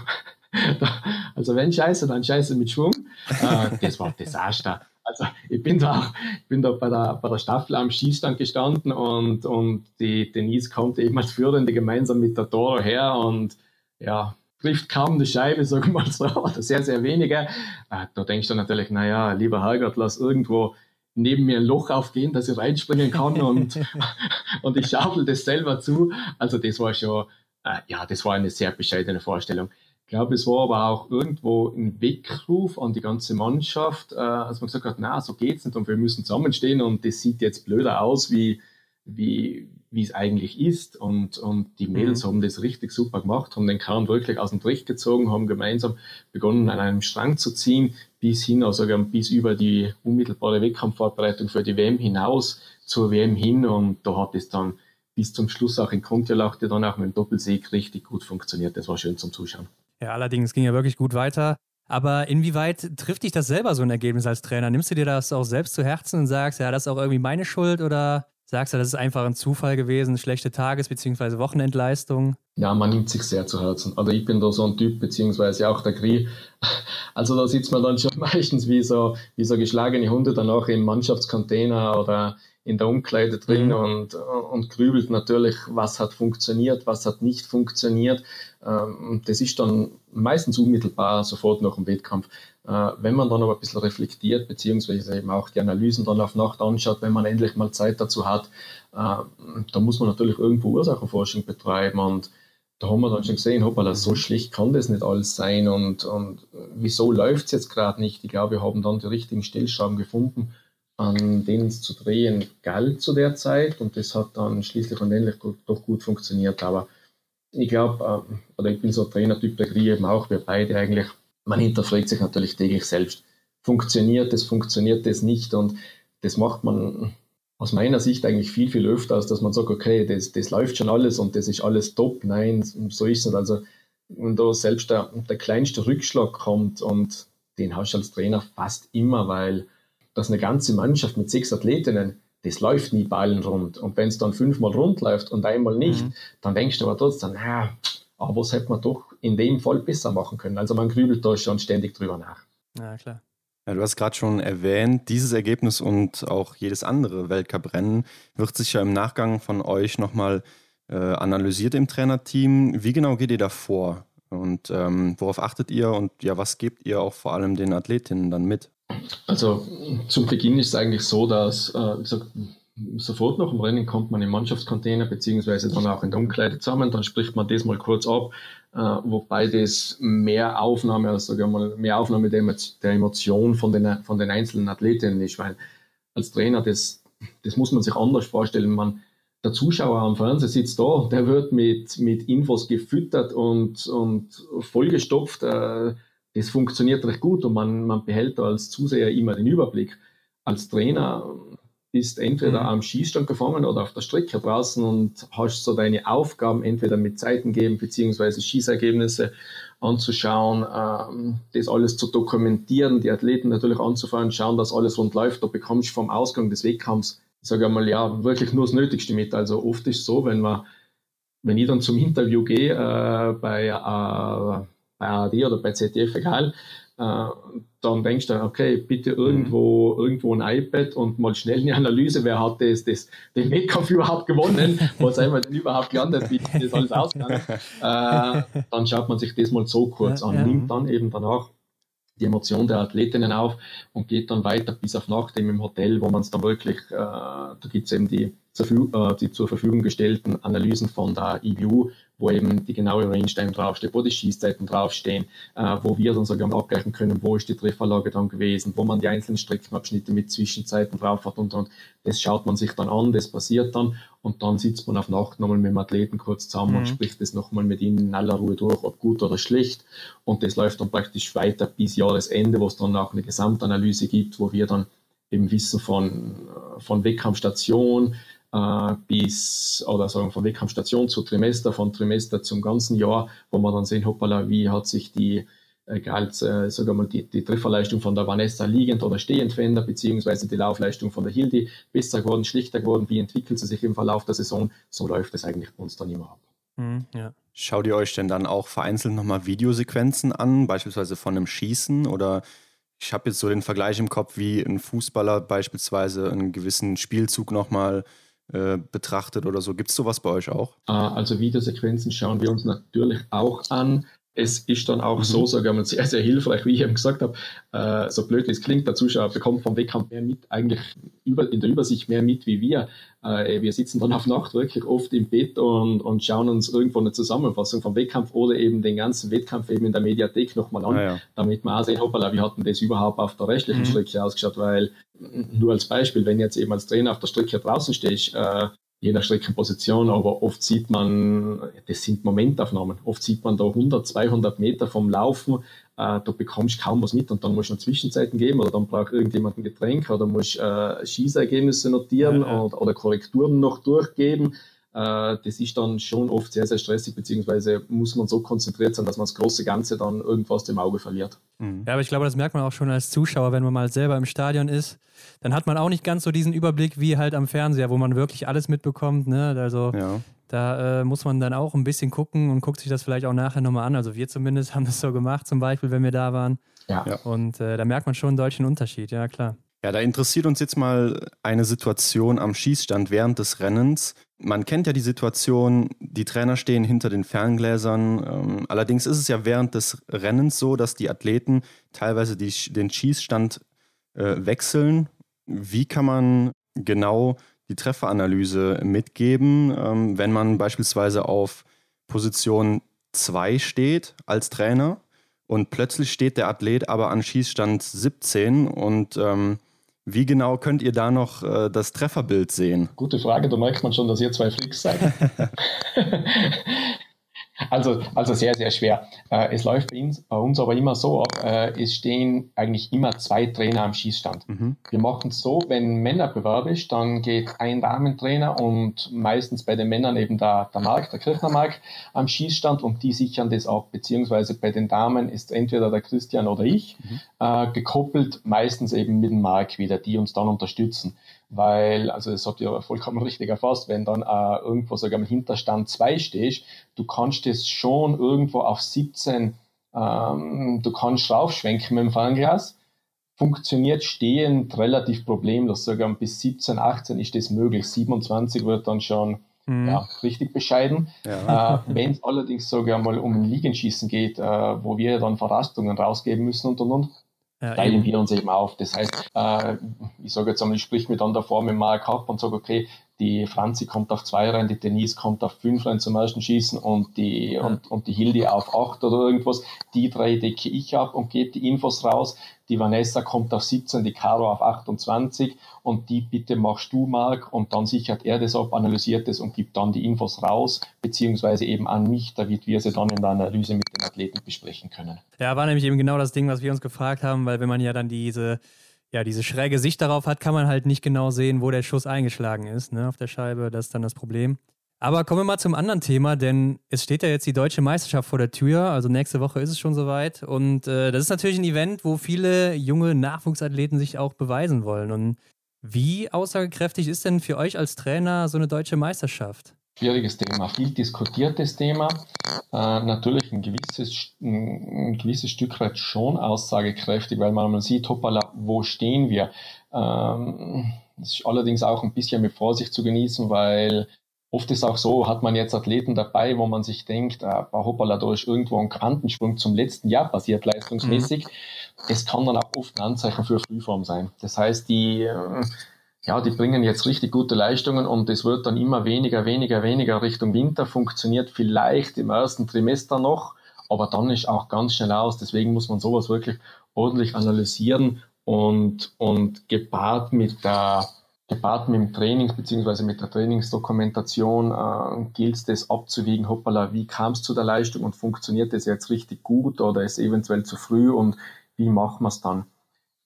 also wenn Scheiße, dann Scheiße mit Schwung. Äh, das war ein Desaster. Also ich bin da, ich bin da bei der, bei der Staffel am Schießstand gestanden und, und die Denise kommt eben als Führende gemeinsam mit der Dora her und ja, trifft kaum eine Scheibe, sag ich mal so, oder sehr, sehr wenige. Äh, da denkst du natürlich, naja, lieber Herrgott, lass irgendwo neben mir ein Loch aufgehen, dass ich reinspringen kann und, und ich schaufel das selber zu. Also das war schon, äh, ja, das war eine sehr bescheidene Vorstellung glaube, es war aber auch irgendwo ein Weckruf an die ganze Mannschaft, äh, als man gesagt hat, na, so geht's nicht und wir müssen zusammenstehen und das sieht jetzt blöder aus, wie, wie, wie es eigentlich ist. Und, und die Mädels mhm. haben das richtig super gemacht, haben den Kahn wirklich aus dem Tricht gezogen, haben gemeinsam begonnen, an einem Strang zu ziehen, bis hin, also bis über die unmittelbare Wettkampfvorbereitung für die WM hinaus zur WM hin. Und da hat es dann bis zum Schluss auch in Kontiolach, der dann auch mit dem Doppelsieg richtig gut funktioniert. Das war schön zum Zuschauen. Ja, allerdings ging ja wirklich gut weiter. Aber inwieweit trifft dich das selber so ein Ergebnis als Trainer? Nimmst du dir das auch selbst zu Herzen und sagst, ja, das ist auch irgendwie meine Schuld oder sagst du, das ist einfach ein Zufall gewesen, schlechte Tages- bzw. Wochenendleistung? Ja, man nimmt sich sehr zu Herzen. Also ich bin da so ein Typ, beziehungsweise auch der Grie. Also da sitzt man dann schon meistens wie so, wie so geschlagene Hunde danach im Mannschaftscontainer oder in der Umkleide drin mhm. und, und grübelt natürlich, was hat funktioniert, was hat nicht funktioniert. Ähm, das ist dann meistens unmittelbar sofort nach dem Wettkampf. Äh, wenn man dann aber ein bisschen reflektiert, beziehungsweise eben auch die Analysen dann auf Nacht anschaut, wenn man endlich mal Zeit dazu hat, äh, da muss man natürlich irgendwo Ursachenforschung betreiben und da haben wir dann schon gesehen, hoppala, so schlecht kann das nicht alles sein und, und wieso läuft es jetzt gerade nicht? Ich glaube, wir haben dann die richtigen Stellschrauben gefunden an denen es zu drehen galt zu der Zeit und das hat dann schließlich und endlich doch gut funktioniert. Aber ich glaube, äh, oder ich bin so ein Trainertyp, der kriege eben auch, wir beide eigentlich, man hinterfragt sich natürlich täglich selbst. Funktioniert das, funktioniert das nicht und das macht man aus meiner Sicht eigentlich viel, viel öfter, als dass man sagt, okay, das, das läuft schon alles und das ist alles top. Nein, so ist es. Also, wenn da selbst der, der kleinste Rückschlag kommt und den hast du als Trainer fast immer, weil dass eine ganze Mannschaft mit sechs Athletinnen, das läuft nie ballen rund. Und wenn es dann fünfmal rund läuft und einmal nicht, mhm. dann denkst du aber trotzdem, na, aber was hätte man doch in dem Fall besser machen können. Also man grübelt da schon ständig drüber nach. Ja, klar. Ja, du hast gerade schon erwähnt, dieses Ergebnis und auch jedes andere Weltcuprennen wird sicher im Nachgang von euch nochmal äh, analysiert im Trainerteam. Wie genau geht ihr da vor? Und ähm, worauf achtet ihr und ja, was gebt ihr auch vor allem den Athletinnen dann mit? Also zum Beginn ist es eigentlich so, dass äh, gesagt, sofort nach dem Rennen kommt man im Mannschaftscontainer beziehungsweise dann auch in der Umkleide zusammen, dann spricht man das mal kurz ab, äh, wobei das mehr Aufnahme, also mal, mehr Aufnahme der, der Emotion von den, von den einzelnen Athletinnen ist, weil als Trainer, das, das muss man sich anders vorstellen. Man, der Zuschauer am Fernseher sitzt da, der wird mit, mit Infos gefüttert und, und vollgestopft. Äh, das funktioniert recht gut und man, man behält da als Zuseher immer den Überblick. Als Trainer bist entweder mhm. am Schießstand gefangen oder auf der Strecke draußen und hast so deine Aufgaben entweder mit Zeiten geben beziehungsweise Schießergebnisse anzuschauen, ähm, das alles zu dokumentieren, die Athleten natürlich anzufahren, schauen, dass alles rund läuft. Da bekommst du vom Ausgang des Wettkampfs, sage ich mal, ja, wirklich nur das Nötigste mit. Also oft ist es so, wenn man, wenn ich dann zum Interview gehe äh, bei äh, bei ARD oder bei ZDF, egal, äh, dann denkst du, okay, bitte irgendwo, mhm. irgendwo ein iPad und mal schnell eine Analyse, wer hat das, das, den Wettkampf überhaupt gewonnen, was einmal denn überhaupt gelandet, wie das alles ausgegangen. Äh, Dann schaut man sich das mal so kurz an, nimmt dann eben danach die Emotion der Athletinnen auf und geht dann weiter bis auf Nacht im Hotel, wo man es dann wirklich, äh, da gibt es eben die, äh, die zur Verfügung gestellten Analysen von der EBU, wo eben die genaue Range Time draufsteht, wo die Schießzeiten draufstehen, äh, wo wir dann sogar abgleichen können, wo ist die Trefferlage dann gewesen, wo man die einzelnen Streckenabschnitte mit Zwischenzeiten drauf hat und, und das schaut man sich dann an, das passiert dann und dann sitzt man auf Nacht nochmal mit dem Athleten kurz zusammen mhm. und spricht das nochmal mit ihnen in aller Ruhe durch, ob gut oder schlecht und das läuft dann praktisch weiter bis Jahresende, wo es dann auch eine Gesamtanalyse gibt, wo wir dann eben wissen von, von Wettkampfstation, äh, bis, oder sagen von Wettkampfstation zu Trimester, von Trimester zum ganzen Jahr, wo man dann sehen, hoppala, wie hat sich die, egal, äh, sagen wir mal, die, die Trefferleistung von der Vanessa liegend oder stehend verändert, beziehungsweise die Laufleistung von der Hildi besser geworden, schlichter geworden, wie entwickelt sie sich im Verlauf der Saison, so läuft es eigentlich bei uns dann immer ab. Mhm, ja. Schaut ihr euch denn dann auch vereinzelt nochmal Videosequenzen an, beispielsweise von einem Schießen oder ich habe jetzt so den Vergleich im Kopf, wie ein Fußballer beispielsweise einen gewissen Spielzug nochmal äh, betrachtet oder so. Gibt es sowas bei euch auch? Ah, also Videosequenzen schauen wir uns natürlich auch an. Es ist dann auch mhm. so, sagen wir, sehr, sehr hilfreich, wie ich eben gesagt habe, äh, so blöd wie es klingt, der Zuschauer bekommt vom Wettkampf mehr mit, eigentlich über, in der Übersicht mehr mit wie wir. Äh, wir sitzen dann auf Nacht wirklich oft im Bett und, und schauen uns irgendwo eine Zusammenfassung vom Wettkampf oder eben den ganzen Wettkampf eben in der Mediathek nochmal an, ah, ja. damit man auch sehen, hoppala, wie hat denn das überhaupt auf der restlichen mhm. Strecke ausgeschaut, weil nur als Beispiel, wenn jetzt eben als Trainer auf der Strecke draußen stehst, äh, je nach Streckenposition, aber oft sieht man, das sind Momentaufnahmen, oft sieht man da 100, 200 Meter vom Laufen, äh, da bekommst du kaum was mit und dann musst du noch Zwischenzeiten geben oder dann braucht irgendjemand ein Getränk oder musst äh, Schießergebnisse notieren ja, ja. Oder, oder Korrekturen noch durchgeben das ist dann schon oft sehr, sehr stressig, beziehungsweise muss man so konzentriert sein, dass man das große Ganze dann irgendwo aus dem Auge verliert. Mhm. Ja, aber ich glaube, das merkt man auch schon als Zuschauer, wenn man mal selber im Stadion ist. Dann hat man auch nicht ganz so diesen Überblick wie halt am Fernseher, wo man wirklich alles mitbekommt. Ne? Also ja. da äh, muss man dann auch ein bisschen gucken und guckt sich das vielleicht auch nachher nochmal an. Also wir zumindest haben das so gemacht, zum Beispiel, wenn wir da waren. Ja. Und äh, da merkt man schon einen deutschen Unterschied, ja klar. Ja, da interessiert uns jetzt mal eine Situation am Schießstand während des Rennens. Man kennt ja die Situation, die Trainer stehen hinter den Ferngläsern. Ähm, allerdings ist es ja während des Rennens so, dass die Athleten teilweise die, den Schießstand äh, wechseln. Wie kann man genau die Trefferanalyse mitgeben, ähm, wenn man beispielsweise auf Position 2 steht als Trainer und plötzlich steht der Athlet aber an Schießstand 17 und ähm, wie genau könnt ihr da noch äh, das Trefferbild sehen? Gute Frage, da merkt man schon, dass ihr zwei Freaks seid. Also, also sehr, sehr schwer. Äh, es läuft bei uns, bei uns aber immer so ab, äh, es stehen eigentlich immer zwei Trainer am Schießstand. Mhm. Wir machen es so, wenn Männerbewerb ist, dann geht ein Damentrainer und meistens bei den Männern eben der, der Mark, der Kirchner Mark am Schießstand und die sichern das ab. Beziehungsweise bei den Damen ist entweder der Christian oder ich mhm. äh, gekoppelt, meistens eben mit dem Mark wieder, die uns dann unterstützen weil, also das habt ihr vollkommen richtig erfasst, wenn dann äh, irgendwo sogar im Hinterstand 2 stehst, du kannst das schon irgendwo auf 17, ähm, du kannst raufschwenken mit dem Fernglas, funktioniert stehend relativ problemlos, sogar bis 17, 18 ist das möglich, 27 wird dann schon mhm. ja, richtig bescheiden. Ja. Äh, wenn es allerdings sogar mal um ein Liegenschießen geht, äh, wo wir dann Verrastungen rausgeben müssen und und und, ja, teilen eben. wir uns eben auf. Das heißt, äh, ich sage jetzt einmal, ich sprich mit an der Form mit Mark ab und sage, okay, die Franzi kommt auf zwei rein, die Denise kommt auf fünf rein zum ersten Schießen und die, ja. und, und die Hildi auf acht oder irgendwas. Die drei decke ich ab und gebe die Infos raus. Die Vanessa kommt auf 17, die Caro auf 28 und die bitte machst du, Mark, und dann sichert er das ab, analysiert es und gibt dann die Infos raus, beziehungsweise eben an mich, damit wir sie dann in der Analyse mit den Athleten besprechen können. Ja, war nämlich eben genau das Ding, was wir uns gefragt haben, weil wenn man ja dann diese ja, diese schräge Sicht darauf hat, kann man halt nicht genau sehen, wo der Schuss eingeschlagen ist, ne, auf der Scheibe. Das ist dann das Problem. Aber kommen wir mal zum anderen Thema, denn es steht ja jetzt die deutsche Meisterschaft vor der Tür. Also nächste Woche ist es schon soweit. Und äh, das ist natürlich ein Event, wo viele junge Nachwuchsathleten sich auch beweisen wollen. Und wie aussagekräftig ist denn für euch als Trainer so eine deutsche Meisterschaft? Schwieriges Thema, viel diskutiertes Thema. Äh, natürlich ein gewisses, ein gewisses Stück weit schon aussagekräftig, weil man mal sieht, hoppala, wo stehen wir? Ähm, das ist allerdings auch ein bisschen mit Vorsicht zu genießen, weil oft ist auch so, hat man jetzt Athleten dabei, wo man sich denkt, äh, hoppala, da ist irgendwo ein Quantensprung zum letzten Jahr passiert, leistungsmäßig. Mhm. Es kann dann auch oft ein Anzeichen für Frühform sein. Das heißt, die, äh, ja, die bringen jetzt richtig gute Leistungen und es wird dann immer weniger, weniger, weniger Richtung Winter, funktioniert vielleicht im ersten Trimester noch, aber dann ist auch ganz schnell aus. Deswegen muss man sowas wirklich ordentlich analysieren und, und gepaart mit der gepaart mit dem Training bzw. mit der Trainingsdokumentation äh, gilt es das abzuwiegen, hoppala, wie kam es zu der Leistung und funktioniert das jetzt richtig gut oder ist eventuell zu früh und wie machen wir es dann?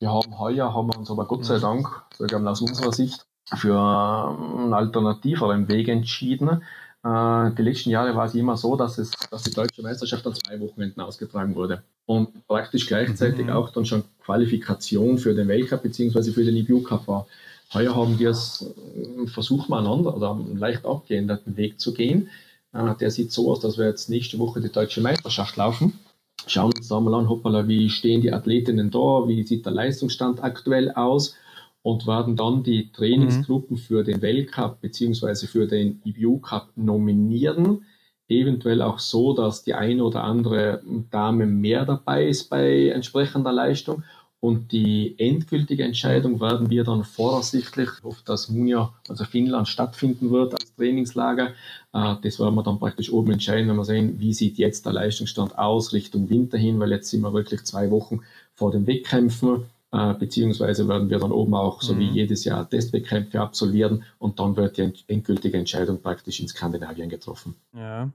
Wir haben heuer, haben wir uns aber Gott sei mhm. Dank, sogar aus unserer Sicht, für einen alternativeren Weg entschieden. Äh, die letzten Jahre war es immer so, dass, es, dass die deutsche Meisterschaft an zwei Wochenenden ausgetragen wurde und praktisch gleichzeitig mhm. auch dann schon Qualifikation für den Weltcup bzw. für den IBU Cup war. Heuer haben wir es, äh, versucht mal einander oder einen leicht abgeänderten Weg zu gehen. Äh, der sieht so aus, dass wir jetzt nächste Woche die deutsche Meisterschaft laufen. Schauen uns da mal an, hoppala, wie stehen die Athletinnen da, wie sieht der Leistungsstand aktuell aus und werden dann die Trainingsgruppen mhm. für den Weltcup bzw. für den IBU Cup nominieren. Eventuell auch so, dass die eine oder andere Dame mehr dabei ist bei entsprechender Leistung und die endgültige Entscheidung werden wir dann voraussichtlich, ich hoffe, dass Munja, also Finnland, stattfinden wird als Trainingslager. Äh, das werden wir dann praktisch oben entscheiden, wenn wir sehen, wie sieht jetzt der Leistungsstand aus Richtung Winter hin, weil jetzt sind wir wirklich zwei Wochen vor den Wettkämpfen. Äh, beziehungsweise werden wir dann oben auch, so mhm. wie jedes Jahr, Testwettkämpfe absolvieren und dann wird die endgültige Entscheidung praktisch in Skandinavien getroffen. Ja.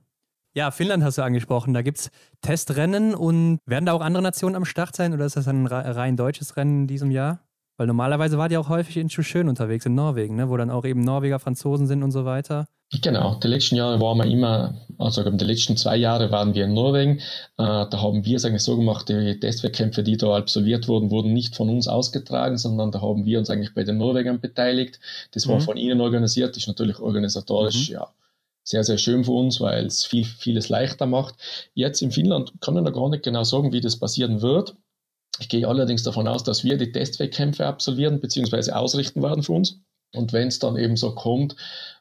Ja, Finnland hast du angesprochen. Da gibt es Testrennen und werden da auch andere Nationen am Start sein oder ist das ein rein deutsches Rennen in diesem Jahr? Weil normalerweise war die auch häufig in Schön unterwegs in Norwegen, ne? wo dann auch eben Norweger, Franzosen sind und so weiter. Genau, die letzten Jahre waren wir immer, also die letzten zwei Jahre waren wir in Norwegen. Äh, da haben wir es eigentlich so gemacht, die Testwettkämpfe, die da absolviert wurden, wurden nicht von uns ausgetragen, sondern da haben wir uns eigentlich bei den Norwegern beteiligt. Das war mhm. von ihnen organisiert, ist natürlich organisatorisch, mhm. ja, sehr, sehr schön für uns, weil es viel, vieles leichter macht. Jetzt in Finnland kann ich noch gar nicht genau sagen, wie das passieren wird. Ich gehe allerdings davon aus, dass wir die Testwettkämpfe absolvieren bzw. ausrichten werden für uns. Und wenn es dann eben so kommt,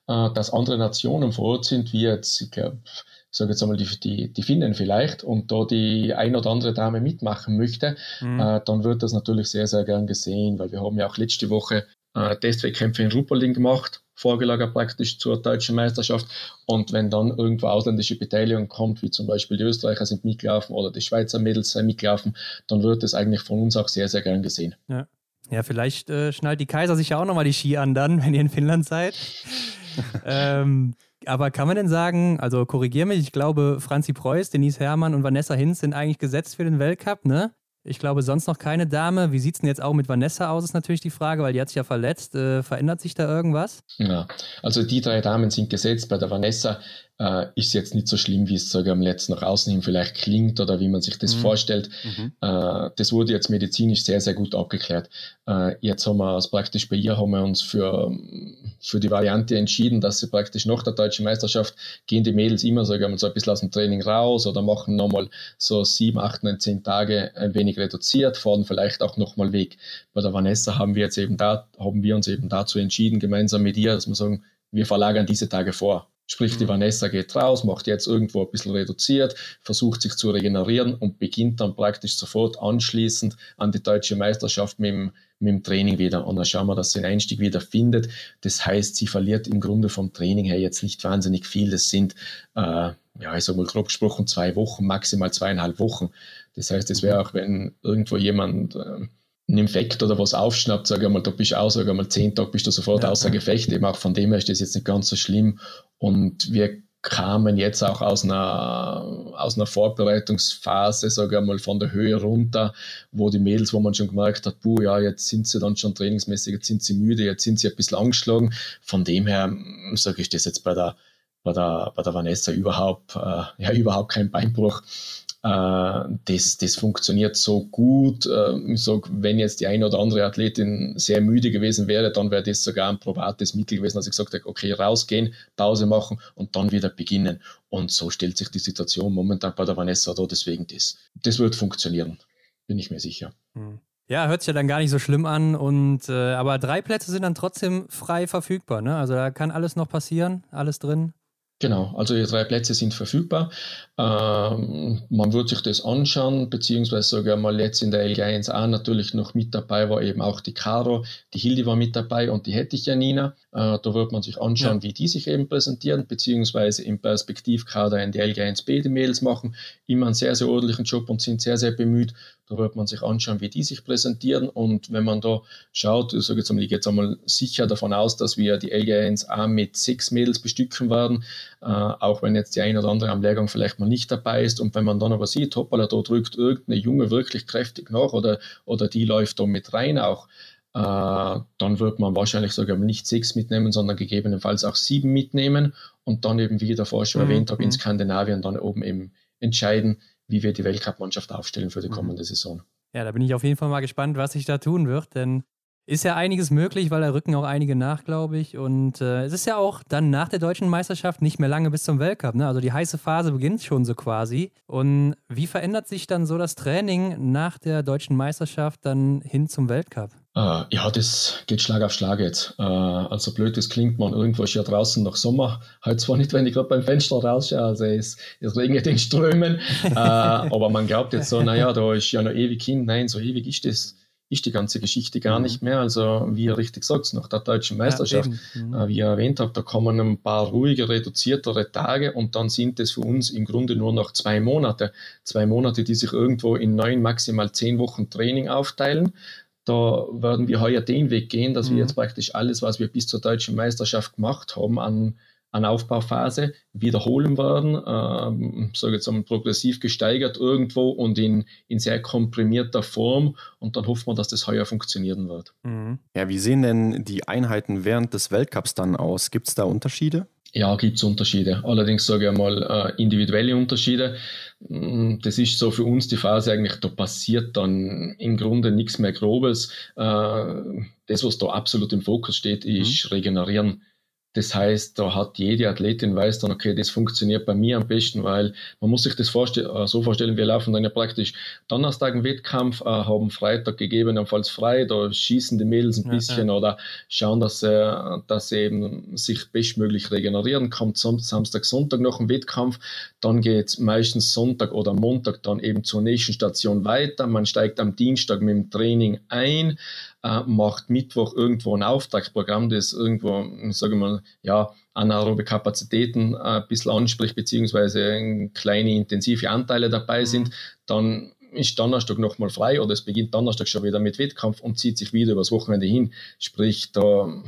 äh, dass andere Nationen vor Ort sind, wie jetzt, ich glaube, ich sage jetzt einmal die, die, die Finnen vielleicht, und da die ein oder andere Dame mitmachen möchte, mhm. äh, dann wird das natürlich sehr, sehr gern gesehen, weil wir haben ja auch letzte Woche äh, Testwettkämpfe in Ruppolding gemacht, vorgelagert praktisch zur deutschen Meisterschaft. Und wenn dann irgendwo ausländische Beteiligung kommt, wie zum Beispiel die Österreicher sind mitgelaufen oder die Schweizer Mädels sind mitgelaufen, dann wird es eigentlich von uns auch sehr, sehr gern gesehen. Ja, ja vielleicht äh, schnallt die Kaiser sich ja auch nochmal die Ski an dann, wenn ihr in Finnland seid. ähm, aber kann man denn sagen, also korrigier mich, ich glaube, Franzi Preuß, Denise Herrmann und Vanessa Hinz sind eigentlich gesetzt für den Weltcup, ne? Ich glaube, sonst noch keine Dame. Wie sieht es denn jetzt auch mit Vanessa aus, ist natürlich die Frage, weil die hat sich ja verletzt. Äh, verändert sich da irgendwas? Ja, also die drei Damen sind gesetzt. Bei der Vanessa äh, ist jetzt nicht so schlimm, wie es sogar am letzten nach außen hin vielleicht klingt oder wie man sich das mhm. vorstellt. Mhm. Äh, das wurde jetzt medizinisch sehr, sehr gut abgeklärt. Äh, jetzt haben wir also praktisch bei ihr haben wir uns für, für die Variante entschieden, dass sie praktisch nach der deutschen Meisterschaft gehen die Mädels immer sogar so ein bisschen aus dem Training raus oder machen nochmal so sieben, acht, neun, zehn Tage ein wenig reduziert, fahren vielleicht auch nochmal weg. Bei der Vanessa haben wir jetzt eben da, haben wir uns eben dazu entschieden, gemeinsam mit ihr, dass wir sagen, wir verlagern diese Tage vor. Sprich, die mhm. Vanessa geht raus, macht jetzt irgendwo ein bisschen reduziert, versucht sich zu regenerieren und beginnt dann praktisch sofort anschließend an die deutsche Meisterschaft mit dem, mit dem Training wieder. Und dann schauen wir, dass sie den Einstieg wieder findet. Das heißt, sie verliert im Grunde vom Training her jetzt nicht wahnsinnig viel. Das sind, äh, ja, ich sag mal grob gesprochen, zwei Wochen, maximal zweieinhalb Wochen. Das heißt, es wäre auch, wenn irgendwo jemand äh, einen Infekt oder was aufschnappt, sage ich mal, da bist du auch, sage ich mal, zehn Tage bist du sofort ja, außer Gefecht. Eben auch von dem her ist das jetzt nicht ganz so schlimm. Und wir kamen jetzt auch aus einer, aus einer Vorbereitungsphase, sage ich mal, von der Höhe runter, wo die Mädels, wo man schon gemerkt hat, puh, ja, jetzt sind sie dann schon trainingsmäßig, jetzt sind sie müde, jetzt sind sie ein bisschen angeschlagen. Von dem her sage ich das jetzt bei der, bei der, bei der Vanessa überhaupt, äh, ja, überhaupt kein Beinbruch. Äh, das, das funktioniert so gut. Äh, ich sag, wenn jetzt die eine oder andere Athletin sehr müde gewesen wäre, dann wäre das sogar ein probates Mittel gewesen, dass ich gesagt habe, okay, rausgehen, Pause machen und dann wieder beginnen. Und so stellt sich die Situation momentan bei der Vanessa da, deswegen das. Das wird funktionieren, bin ich mir sicher. Hm. Ja, hört sich ja dann gar nicht so schlimm an. Und äh, aber drei Plätze sind dann trotzdem frei verfügbar. Ne? Also da kann alles noch passieren, alles drin. Genau, also die drei Plätze sind verfügbar. Ähm, man wird sich das anschauen, beziehungsweise sogar mal jetzt in der LG1A natürlich noch mit dabei war eben auch die Caro, die Hildi war mit dabei und die hätte ich Janina. Äh, da wird man sich anschauen, ja. wie die sich eben präsentieren, beziehungsweise im Perspektivkader in die LG1B die Mädels machen. Immer einen sehr, sehr ordentlichen Job und sind sehr, sehr bemüht. Da wird man sich anschauen, wie die sich präsentieren. Und wenn man da schaut, ich sage jetzt einmal, ich gehe jetzt einmal sicher davon aus, dass wir die LG1A mit sechs Mädels bestücken werden, äh, auch wenn jetzt die eine oder andere am Lehrgang vielleicht mal nicht dabei ist. Und wenn man dann aber sieht, hoppala, da drückt irgendeine Junge wirklich kräftig nach oder, oder die läuft da mit rein auch, äh, dann wird man wahrscheinlich sogar nicht sechs mitnehmen, sondern gegebenenfalls auch sieben mitnehmen und dann eben, wie ich davor schon mhm. erwähnt habe, in mhm. Skandinavien dann oben eben entscheiden, wie wir die Weltcup-Mannschaft aufstellen für die mhm. kommende Saison. Ja, da bin ich auf jeden Fall mal gespannt, was sich da tun wird, denn ist ja einiges möglich, weil da rücken auch einige nach, glaube ich. Und äh, es ist ja auch dann nach der deutschen Meisterschaft nicht mehr lange bis zum Weltcup. Ne? Also die heiße Phase beginnt schon so quasi. Und wie verändert sich dann so das Training nach der deutschen Meisterschaft dann hin zum Weltcup? Äh, ja, das geht Schlag auf Schlag jetzt. Äh, also blöd, das klingt man irgendwo ist ja draußen noch Sommer. Halt zwar nicht, wenn ich gerade beim Fenster rausschaue, also es, es regnet in Strömen. äh, aber man glaubt jetzt so, naja, da ist ja noch ewig hin. Nein, so ewig ist das ist die ganze Geschichte gar mhm. nicht mehr. Also wie ihr richtig sagt, nach der deutschen Meisterschaft, ja, mhm. äh, wie ihr erwähnt habt, da kommen ein paar ruhige, reduziertere Tage und dann sind es für uns im Grunde nur noch zwei Monate. Zwei Monate, die sich irgendwo in neun, maximal zehn Wochen Training aufteilen. Da werden wir heuer den Weg gehen, dass mhm. wir jetzt praktisch alles, was wir bis zur deutschen Meisterschaft gemacht haben, an an Aufbauphase wiederholen werden, ähm, sage jetzt einmal progressiv gesteigert irgendwo und in, in sehr komprimierter Form und dann hoffen wir, dass das heuer funktionieren wird. Mhm. Ja, wie sehen denn die Einheiten während des Weltcups dann aus? Gibt es da Unterschiede? Ja, gibt es Unterschiede. Allerdings sage ich einmal äh, individuelle Unterschiede. Mm, das ist so für uns die Phase eigentlich, da passiert dann im Grunde nichts mehr Grobes. Äh, das, was da absolut im Fokus steht, ist mhm. Regenerieren. Das heißt, da hat jede Athletin weiß dann, okay, das funktioniert bei mir am besten, weil man muss sich das vorstell äh, so vorstellen, wir laufen dann ja praktisch Donnerstag einen Wettkampf, äh, haben Freitag gegebenenfalls frei, da schießen die Mädels ein bisschen ja, ja. oder schauen, dass sie, dass sie eben sich bestmöglich regenerieren. Kommt Samstag, Sonntag noch ein Wettkampf, dann geht es meistens Sonntag oder Montag dann eben zur nächsten Station weiter. Man steigt am Dienstag mit dem Training ein, äh, macht Mittwoch irgendwo ein Auftragsprogramm, das irgendwo, sage ich mal, ja, anaerobe Kapazitäten äh, ein bisschen anspricht, beziehungsweise kleine intensive Anteile dabei sind, dann ist Donnerstag nochmal frei oder es beginnt Donnerstag schon wieder mit Wettkampf und zieht sich wieder übers Wochenende hin. Sprich, da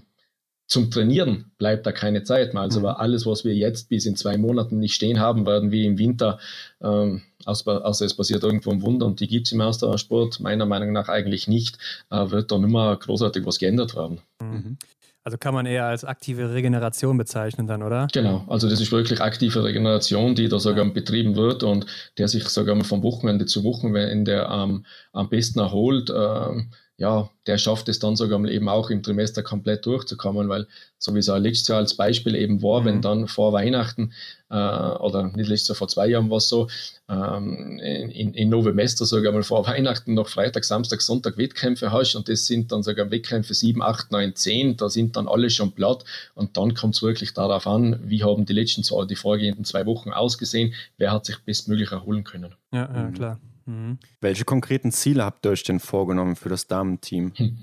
zum Trainieren bleibt da keine Zeit mehr. Also mhm. alles, was wir jetzt bis in zwei Monaten nicht stehen haben, werden wir im Winter, ähm, außer, außer es passiert irgendwo ein Wunder und die gibt es im Ausdauersport meiner Meinung nach eigentlich nicht, äh, wird da nicht mehr großartig was geändert werden. Mhm. Also kann man eher als aktive Regeneration bezeichnen dann, oder? Genau, also das ist wirklich aktive Regeneration, die da sogar betrieben wird und der sich sogar mal vom Wochenende zu Wochenende ähm, am besten erholt. Ähm, ja, der schafft es dann sogar eben auch im Trimester komplett durchzukommen, weil so wie es auch letztes Jahr als Beispiel eben war, mhm. wenn dann vor Weihnachten äh, oder nicht letztes Jahr, vor zwei Jahren war es so, ähm, in, in Novemester sogar mal vor Weihnachten noch Freitag, Samstag, Sonntag Wettkämpfe hast und das sind dann sogar Wettkämpfe 7, 8, 9, 10, da sind dann alle schon platt und dann kommt es wirklich darauf an, wie haben die letzten zwei, die vorgehenden zwei Wochen ausgesehen, wer hat sich bestmöglich erholen können. Ja, ja klar. Mhm. Welche konkreten Ziele habt ihr euch denn vorgenommen für das Damenteam? Hm.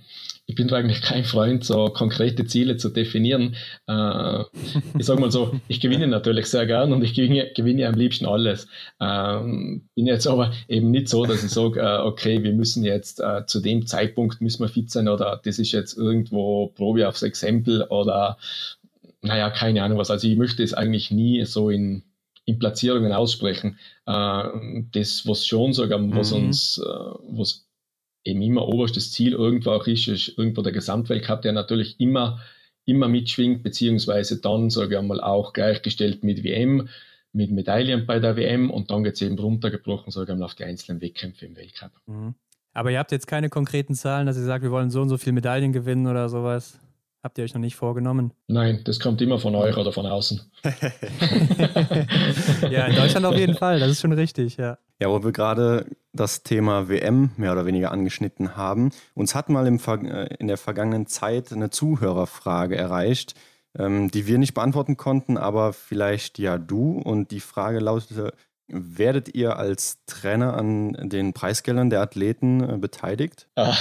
Ich bin eigentlich kein Freund, so konkrete Ziele zu definieren. Äh, ich sage mal so, ich gewinne natürlich sehr gern und ich gewinne, gewinne am liebsten alles. Ähm, bin jetzt aber eben nicht so, dass ich sage, äh, okay, wir müssen jetzt äh, zu dem Zeitpunkt müssen wir fit sein oder das ist jetzt irgendwo Probe aufs Exempel oder naja, keine Ahnung was. Also ich möchte es eigentlich nie so in in Platzierungen aussprechen. Äh, das, was schon sogar, was mhm. uns, äh, was eben immer oberstes Ziel irgendwo auch ist, ist irgendwo der Gesamtweltcup, der natürlich immer, immer mitschwingt, beziehungsweise dann, sage ich einmal, auch gleichgestellt mit WM, mit Medaillen bei der WM und dann geht es eben runtergebrochen, sage ich einmal, auf die einzelnen Wettkämpfe im Weltcup. Mhm. Aber ihr habt jetzt keine konkreten Zahlen, dass ihr sagt, wir wollen so und so viele Medaillen gewinnen oder sowas? Habt ihr euch noch nicht vorgenommen? Nein, das kommt immer von euch oder von außen. ja, in Deutschland auf jeden Fall, das ist schon richtig, ja. Ja, wo wir gerade das Thema WM mehr oder weniger angeschnitten haben. Uns hat mal im, äh, in der vergangenen Zeit eine Zuhörerfrage erreicht. ähm, die wir nicht beantworten konnten, aber vielleicht ja du. Und die Frage lautete, werdet ihr als Trainer an den Preisgeldern der Athleten äh, beteiligt? Äh,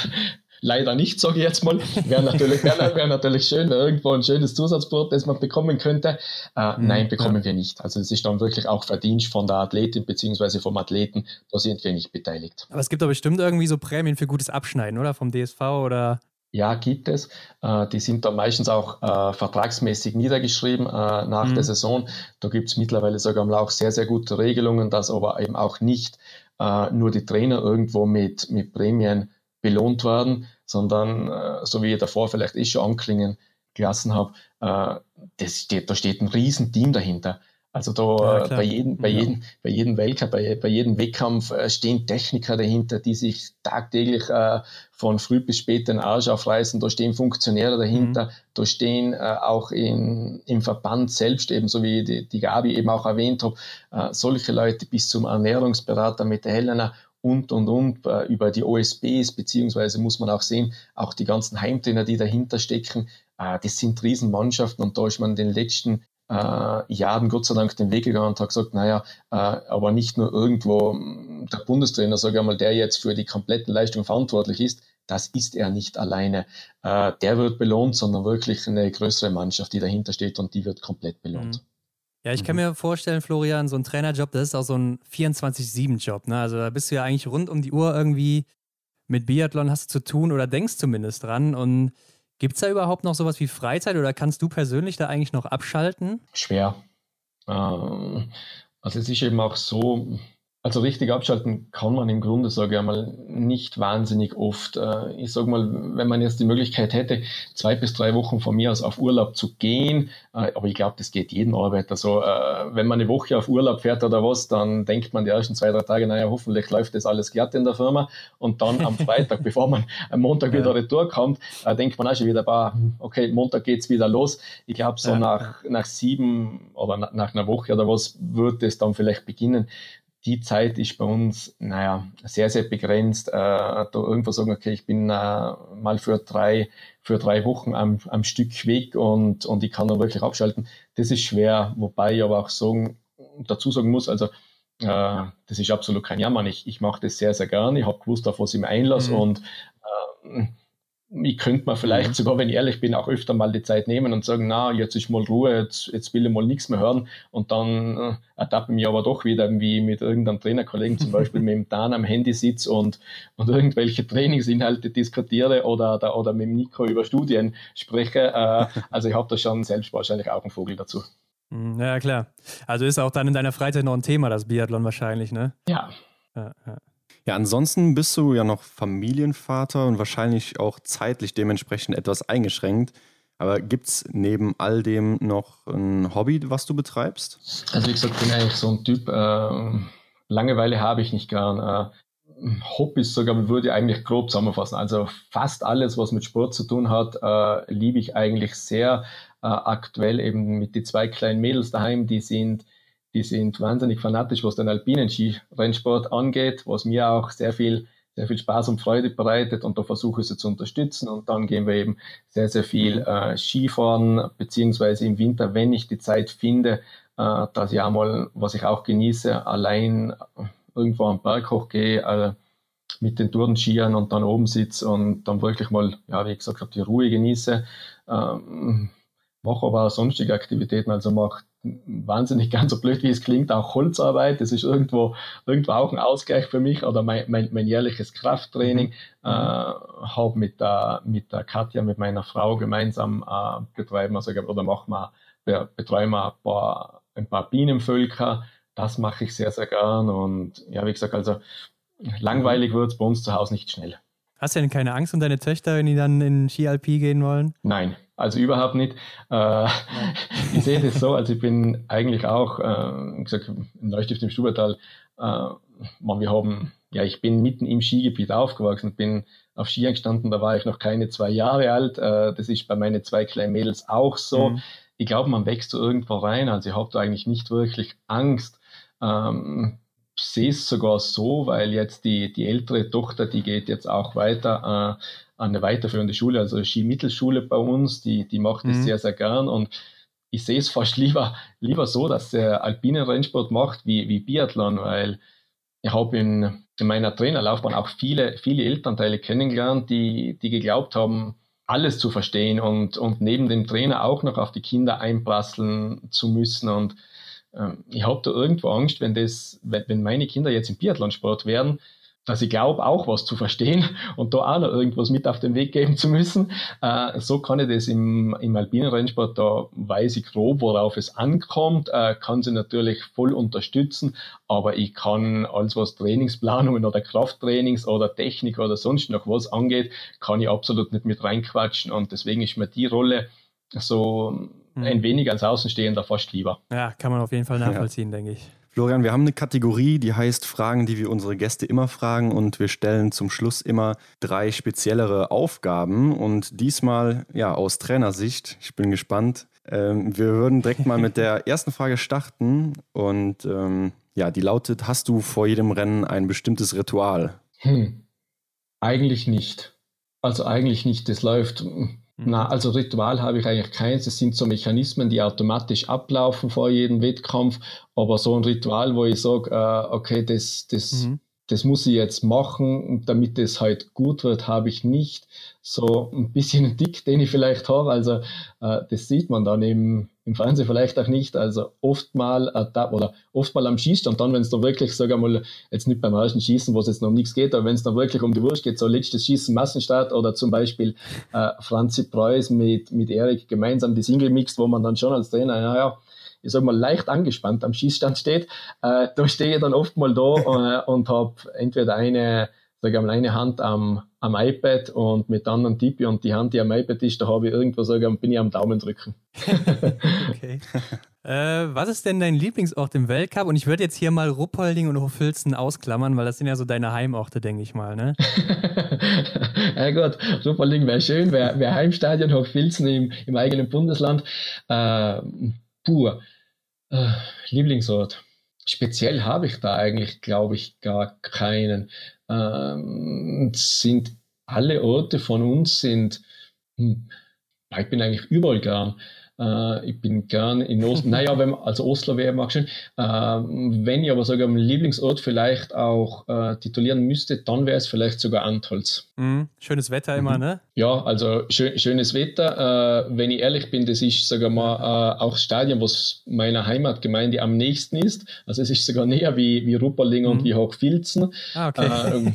leider nicht, sage ich jetzt mal. Wäre natürlich, wär, wär natürlich schön, irgendwo ein schönes Zusatzbrot, das man bekommen könnte. Äh, mhm, nein, bekommen ja. wir nicht. Also es ist dann wirklich auch Verdienst von der Athletin bzw. vom Athleten. Da sind wir nicht beteiligt. Aber es gibt doch bestimmt irgendwie so Prämien für gutes Abschneiden, oder? Vom DSV oder ja, gibt es. Äh, die sind dann meistens auch äh, vertragsmäßig niedergeschrieben äh, nach mhm. der Saison. Da gibt es mittlerweile sogar mal auch sehr, sehr gute Regelungen, dass aber eben auch nicht äh, nur die Trainer irgendwo mit, mit Prämien belohnt werden, sondern, äh, so wie ich davor vielleicht eh schon anklingen gelassen habe, äh, das steht, da steht ein Riesenteam dahinter. Also da ja, bei jedem, bei ja. jedem, bei jedem Weltcup, bei, bei jedem Wettkampf äh, stehen Techniker dahinter, die sich tagtäglich äh, von früh bis spät den Arsch aufreißen. Da stehen Funktionäre dahinter. Mhm. Da stehen äh, auch in, im Verband selbst, ebenso wie die, die Gabi eben auch erwähnt hat, äh, solche Leute bis zum Ernährungsberater mit der Helena und, und, und, äh, über die OSBs, beziehungsweise muss man auch sehen, auch die ganzen Heimtrainer, die dahinter stecken, äh, das sind Riesenmannschaften und da ist man in den letzten äh, Jahren Gott sei Dank den Weg gegangen und hat gesagt, naja, aber nicht nur irgendwo hm, der Bundestrainer, sage ich mal, der jetzt für die kompletten Leistungen verantwortlich ist, das ist er nicht alleine. Der wird belohnt, sondern wirklich eine größere Mannschaft, die dahinter steht und die wird komplett belohnt. Mhm. Ja, ich kann mhm. mir vorstellen, Florian, so ein Trainerjob, das ist auch so ein 24-7-Job. Ne? Also da bist du ja eigentlich rund um die Uhr irgendwie mit Biathlon hast du zu tun oder denkst zumindest dran. Und Gibt es da überhaupt noch sowas wie Freizeit oder kannst du persönlich da eigentlich noch abschalten? Schwer. Ähm, also es ist eben auch so, also richtig abschalten kann man im Grunde, sage ich einmal, nicht wahnsinnig oft. Äh, ich sage mal, wenn man jetzt die Möglichkeit hätte, zwei bis drei Wochen von mir aus auf Urlaub zu gehen, äh, aber ich glaube, das geht jedem Arbeiter so. Äh, wenn man eine Woche auf Urlaub fährt oder was, dann denkt man die ersten zwei, drei Tage, naja, hoffentlich läuft das alles glatt in der Firma. Und dann am Freitag, bevor man am Montag wieder retour kommt, denkt man auch schon wieder, okay, Montag geht's wieder los. Ich glaube, so ja. nach, nach sieben oder nach einer Woche oder was wird es dann vielleicht beginnen die Zeit ist bei uns, naja, sehr, sehr begrenzt. Äh, da irgendwo sagen, okay, ich bin äh, mal für drei, für drei Wochen am, am Stück weg und, und ich kann dann wirklich abschalten. Das ist schwer, wobei ich aber auch sagen, dazu sagen muss, also äh, das ist absolut kein Jammer. Ich, ich mache das sehr, sehr gerne. Ich habe gewusst, auf was ich mir einlasse mhm. und äh, ich könnte mir vielleicht mhm. sogar, wenn ich ehrlich bin, auch öfter mal die Zeit nehmen und sagen, na, jetzt ist mal Ruhe, jetzt, jetzt will ich mal nichts mehr hören und dann äh, ertappe ich mich aber doch wieder irgendwie mit irgendeinem Trainerkollegen zum Beispiel mit dem Dan am Handy sitze und, und irgendwelche Trainingsinhalte diskutiere oder, oder, oder mit dem Nico über Studien spreche. Äh, also ich habe da schon selbst wahrscheinlich auch einen Vogel dazu. Mhm, ja, klar. Also ist auch dann in deiner Freizeit noch ein Thema, das Biathlon wahrscheinlich, ne? Ja. ja, ja. Ja, ansonsten bist du ja noch Familienvater und wahrscheinlich auch zeitlich dementsprechend etwas eingeschränkt. Aber gibt es neben all dem noch ein Hobby, was du betreibst? Also wie gesagt, bin eigentlich so ein Typ, äh, Langeweile habe ich nicht gern. Äh, Hobbys sogar würde ich eigentlich grob zusammenfassen. Also fast alles, was mit Sport zu tun hat, äh, liebe ich eigentlich sehr. Äh, aktuell eben mit den zwei kleinen Mädels daheim, die sind die sind wahnsinnig fanatisch, was den alpinen Skirennsport angeht, was mir auch sehr viel, sehr viel Spaß und Freude bereitet. Und da versuche ich sie zu unterstützen. Und dann gehen wir eben sehr, sehr viel äh, Skifahren, beziehungsweise im Winter, wenn ich die Zeit finde, äh, dass ich einmal, was ich auch genieße, allein irgendwo am Berg hochgehe, äh, mit den Tourenskiern und dann oben sitze und dann wirklich mal, ja, wie gesagt habe, die Ruhe genieße. Ähm, mache aber auch sonstige Aktivitäten, also mache wahnsinnig ganz so blöd, wie es klingt, auch Holzarbeit. Das ist irgendwo, irgendwo auch ein Ausgleich für mich oder mein, mein, mein jährliches Krafttraining. Mhm. Äh, habe mit der, mit der Katja, mit meiner Frau gemeinsam äh, betreiben, also, oder machen wir, betreiben wir ein paar, ein paar Bienenvölker. Das mache ich sehr, sehr gern. Und ja, wie gesagt, also langweilig wird es bei uns zu Hause nicht schnell. Hast du denn keine Angst um deine Töchter, wenn die dann in Ski-Alpi gehen wollen? Nein, also überhaupt nicht. Äh, ich sehe das so, also ich bin eigentlich auch, äh, gesagt, in Neustift im Stubertal, äh, man, wir haben, ja, ich bin mitten im Skigebiet aufgewachsen, bin auf Skiern gestanden, da war ich noch keine zwei Jahre alt. Äh, das ist bei meinen zwei kleinen Mädels auch so. Mhm. Ich glaube, man wächst so irgendwo rein, also ich habe da eigentlich nicht wirklich Angst. Ähm, sehe es sogar so, weil jetzt die, die ältere Tochter, die geht jetzt auch weiter äh, an eine weiterführende Schule, also Skimittelschule bei uns, die, die macht es mhm. sehr, sehr gern und ich sehe es fast lieber, lieber so, dass er alpinen Rennsport macht wie, wie Biathlon, weil ich habe in, in meiner Trainerlaufbahn auch viele, viele Elternteile kennengelernt, die, die geglaubt haben, alles zu verstehen und, und neben dem Trainer auch noch auf die Kinder einprasseln zu müssen. Und ähm, ich habe da irgendwo Angst, wenn, das, wenn, meine Kinder jetzt im Biathlonsport werden, dass ich glaube, auch was zu verstehen und da auch noch irgendwas mit auf den Weg geben zu müssen. Äh, so kann ich das im, im alpinen Rennsport, da weiß ich grob, worauf es ankommt, äh, kann sie natürlich voll unterstützen, aber ich kann alles, was Trainingsplanungen oder Krafttrainings oder Technik oder sonst noch was angeht, kann ich absolut nicht mit reinquatschen und deswegen ist mir die Rolle so mhm. ein wenig als Außenstehender fast lieber. Ja, kann man auf jeden Fall nachvollziehen, ja. denke ich. Florian, wir haben eine Kategorie, die heißt Fragen, die wir unsere Gäste immer fragen und wir stellen zum Schluss immer drei speziellere Aufgaben und diesmal ja aus Trainersicht. Ich bin gespannt. Ähm, wir würden direkt mal mit der ersten Frage starten und ähm, ja, die lautet: Hast du vor jedem Rennen ein bestimmtes Ritual? Hm. Eigentlich nicht. Also eigentlich nicht. Das läuft Mhm. Na, also Ritual habe ich eigentlich keins. Es sind so Mechanismen, die automatisch ablaufen vor jedem Wettkampf. Aber so ein Ritual, wo ich sage, äh, okay, das, das, mhm. das muss ich jetzt machen, damit es halt gut wird, habe ich nicht. So ein bisschen ein Dick, den ich vielleicht habe. Also äh, das sieht man dann im, im Fernsehen vielleicht auch nicht. Also oft mal äh, oder oft mal am Schießstand, dann, wenn es da wirklich, sag mal, jetzt nicht beim ersten Schießen, wo es jetzt noch um nichts geht, aber wenn es dann wirklich um die Wurst geht, so letztes Schießen Massenstart oder zum Beispiel äh, Franzi Preuß mit, mit Erik gemeinsam die Single mixt, wo man dann schon als Trainer, naja, ich sag mal, leicht angespannt am Schießstand steht, äh, da stehe ich dann oft mal da äh, und habe entweder eine sage mal, eine Hand am, am iPad und mit anderen tippe und die Hand, die am iPad ist, da habe ich irgendwo, sage bin ich am Daumen drücken. okay. äh, was ist denn dein Lieblingsort im Weltcup? Und ich würde jetzt hier mal Ruppolding und Hofilzen ausklammern, weil das sind ja so deine Heimorte, denke ich mal, ne? ja gut, Ruppolding wäre schön, wäre wär Heimstadion, Hochfilzen im, im eigenen Bundesland. Äh, pur. Äh, Lieblingsort. Speziell habe ich da eigentlich, glaube ich, gar keinen ähm, sind alle Orte von uns sind, hm, ich bin eigentlich überall gern. Äh, ich bin gern in Oslo. naja, wenn, also Oslo wäre mag schön. Äh, wenn ich aber sogar am Lieblingsort vielleicht auch äh, titulieren müsste, dann wäre es vielleicht sogar Antholz. Mhm. Schönes Wetter mhm. immer, ne? Ja, also schön, schönes Wetter. Äh, wenn ich ehrlich bin, das ist sogar mal äh, auch Stadion, was meiner Heimatgemeinde am nächsten ist. Also es ist sogar näher wie, wie Rupperling mhm. und wie Hochfilzen. Ah, okay.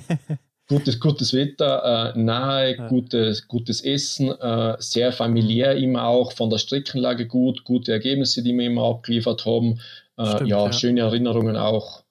Gutes, gutes Wetter, äh, nahe, ja. gutes, gutes Essen, äh, sehr familiär immer auch, von der Streckenlage gut, gute Ergebnisse, die wir immer abgeliefert haben. Äh, Stimmt, ja, ja, schöne Erinnerungen auch.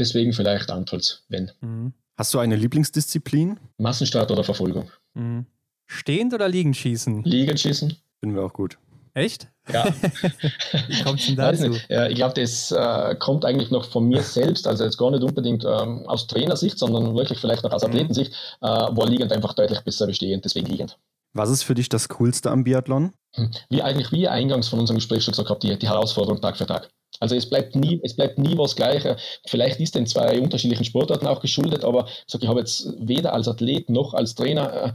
Deswegen vielleicht Antholz, wenn. Mhm. Hast du eine Lieblingsdisziplin? Massenstart oder Verfolgung. Mhm. Stehend oder liegend schießen? Liegend schießen. Finden wir auch gut. Echt? Ja. Wie kommt es denn dazu? Ja, ich glaube, das äh, kommt eigentlich noch von mir selbst, also jetzt gar nicht unbedingt ähm, aus Trainersicht, sondern wirklich vielleicht auch aus mhm. Athletensicht, äh, war liegend einfach deutlich besser bestehend, deswegen liegend. Was ist für dich das Coolste am Biathlon? Hm. Wie eigentlich, wie eingangs von unserem Gespräch schon gesagt habe, die, die Herausforderung Tag für Tag. Also es bleibt nie, es bleibt nie was Gleiche. Vielleicht ist den zwei unterschiedlichen Sportarten auch geschuldet, aber ich, sag, ich habe jetzt weder als Athlet noch als Trainer äh,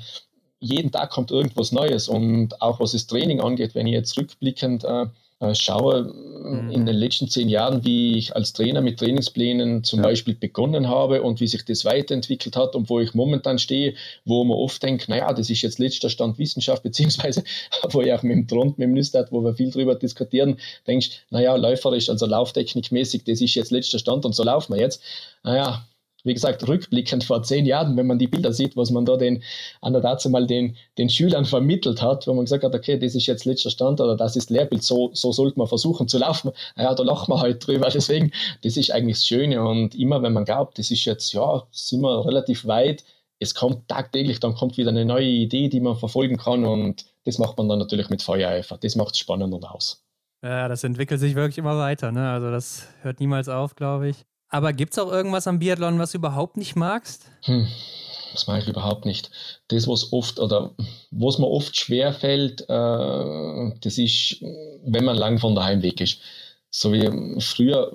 jeden Tag kommt irgendwas Neues. Und auch was das Training angeht, wenn ich jetzt rückblickend äh, äh schaue, mhm. in den letzten zehn Jahren, wie ich als Trainer mit Trainingsplänen zum ja. Beispiel begonnen habe und wie sich das weiterentwickelt hat und wo ich momentan stehe, wo man oft denkt, naja, das ist jetzt letzter Stand Wissenschaft, beziehungsweise wo ich auch mit dem Trond, mit dem Nüstert, wo wir viel drüber diskutieren, denkst, naja, läuferisch, also lauftechnikmäßig, das ist jetzt letzter Stand und so laufen wir jetzt. Naja, wie gesagt, rückblickend vor zehn Jahren, wenn man die Bilder sieht, was man da den, an der dazu mal den, den Schülern vermittelt hat, wo man gesagt hat, okay, das ist jetzt letzter Stand oder das ist Lehrbild, so, so sollte man versuchen zu laufen. Ja, da lachen wir halt drüber. Deswegen, das ist eigentlich das Schöne. Und immer, wenn man glaubt, das ist jetzt, ja, sind wir relativ weit, es kommt tagtäglich, dann kommt wieder eine neue Idee, die man verfolgen kann. Und das macht man dann natürlich mit Feuereifer. Das macht es spannend und aus. Ja, das entwickelt sich wirklich immer weiter. Ne? Also das hört niemals auf, glaube ich. Aber gibt es auch irgendwas am Biathlon, was du überhaupt nicht magst? Hm, das mag ich überhaupt nicht. Das, was oft oder was mir oft schwer fällt, äh, das ist, wenn man lang von daheim weg ist. So wie früher,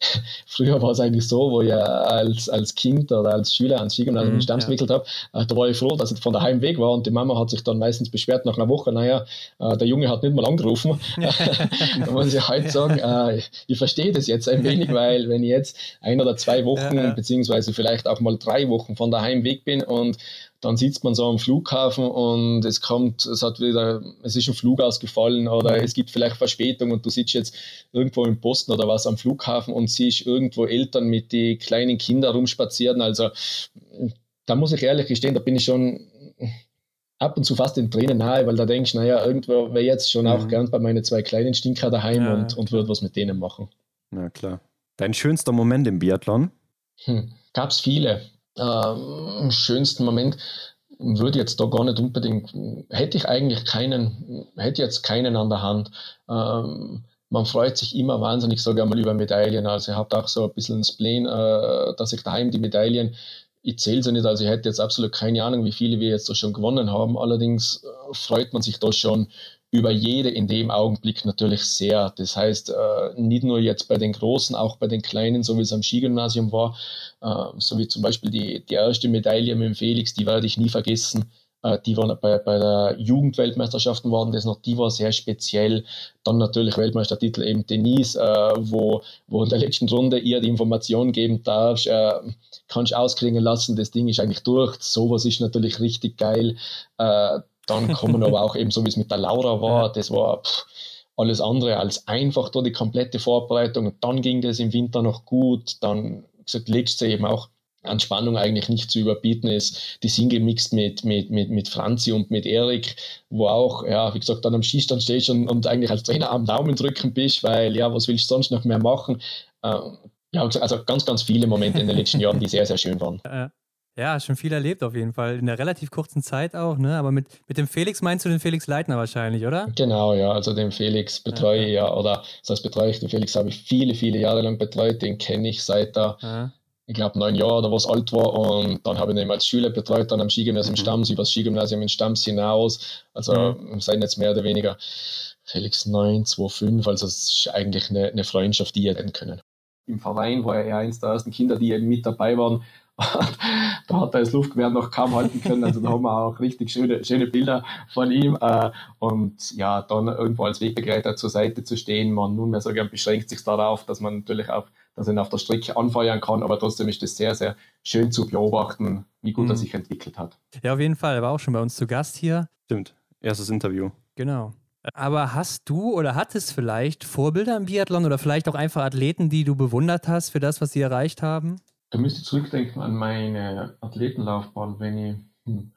früher war es eigentlich so, wo ich als, als Kind oder als Schüler ans Skigymnasium mhm, Stamms ja. gewickelt habe, äh, da war ich froh, dass ich von daheim weg war und die Mama hat sich dann meistens beschwert nach einer Woche, naja, äh, der Junge hat nicht mal angerufen. da muss ich heute sagen, äh, ich verstehe das jetzt ein wenig, weil wenn ich jetzt ein oder zwei Wochen, ja, ja. beziehungsweise vielleicht auch mal drei Wochen von daheim weg bin und dann sitzt man so am Flughafen und es kommt, es hat wieder, es ist ein Flug ausgefallen oder es gibt vielleicht Verspätung und du sitzt jetzt irgendwo im Posten oder was am Flughafen und siehst irgendwo Eltern mit die kleinen Kindern rumspazieren. Also da muss ich ehrlich gestehen, da bin ich schon ab und zu fast den Tränen nahe, weil da denkst du, naja, irgendwo wäre jetzt schon auch mhm. gern bei meinen zwei kleinen Stinker daheim ja, und, und würde was mit denen machen. Na klar. Dein schönster Moment im Biathlon? Hm, Gab es viele äh, schönsten Moment würde jetzt da gar nicht unbedingt, hätte ich eigentlich keinen, hätte jetzt keinen an der Hand. Ähm, man freut sich immer wahnsinnig sogar mal über Medaillen. Also ich habe auch so ein bisschen ein Spleen, äh, dass ich daheim die Medaillen, ich zähle sie nicht, also ich hätte jetzt absolut keine Ahnung, wie viele wir jetzt da schon gewonnen haben. Allerdings äh, freut man sich da schon über jede in dem Augenblick natürlich sehr. Das heißt, äh, nicht nur jetzt bei den Großen, auch bei den Kleinen, so wie es am Skigymnasium war, äh, so wie zum Beispiel die, die erste Medaille mit dem Felix, die werde ich nie vergessen. Äh, die war bei, bei der Jugendweltmeisterschaften waren das noch, die war sehr speziell. Dann natürlich Weltmeistertitel eben Denise, äh, wo, wo in der letzten Runde ihr die Information geben darfst, äh, kannst ausklingen lassen, das Ding ist eigentlich durch. Sowas ist natürlich richtig geil. Äh, dann kommen aber auch eben so, wie es mit der Laura war, das war pff, alles andere als einfach da die komplette Vorbereitung. Und dann ging das im Winter noch gut. Dann, gesagt, letzte eben auch an Spannung eigentlich nicht zu überbieten ist. Die Single mixed mit, mit, mit, mit Franzi und mit Erik, wo auch, ja, wie gesagt, dann am Schießstand stehst und, und eigentlich als Trainer am Daumen drücken bist, weil, ja, was willst du sonst noch mehr machen? Ähm, ja, also ganz, ganz viele Momente in den letzten Jahren, die sehr, sehr schön waren. Ja, schon viel erlebt auf jeden Fall. In einer relativ kurzen Zeit auch, ne? Aber mit, mit dem Felix meinst du den Felix Leitner wahrscheinlich, oder? Genau, ja. Also den Felix betreue ich ja, ja, oder das heißt betreue ich, den Felix habe ich viele, viele Jahre lang betreut. Den kenne ich seit er, ja. ich glaube, neun Jahre oder was alt war. Und dann habe ich ihn als Schüler betreut, dann am Skigymnasium mhm. Stamms, über das Skigymnasium in Stamms hinaus. Also mhm. seien jetzt mehr oder weniger Felix 9, 2, 5. Also es ist eigentlich eine, eine Freundschaft, die ihr denn können. Im Verein war er ja eins der ersten Kinder, die eben mit dabei waren da hat er das Luftgewehr noch kaum halten können. Also da haben wir auch richtig schöne, schöne Bilder von ihm. Äh, und ja, dann irgendwo als Wegbegleiter zur Seite zu stehen. Man nunmehr so gern beschränkt sich darauf, dass man natürlich auch, dass er ihn auf der Strecke anfeuern kann. Aber trotzdem ist es sehr, sehr schön zu beobachten, wie gut mhm. er sich entwickelt hat. Ja, auf jeden Fall. Er war auch schon bei uns zu Gast hier. Stimmt. Erstes Interview. Genau. Aber hast du oder hattest vielleicht Vorbilder im Biathlon oder vielleicht auch einfach Athleten, die du bewundert hast für das, was sie erreicht haben? Da müsste ich zurückdenken an meine Athletenlaufbahn, wenn ich, hm,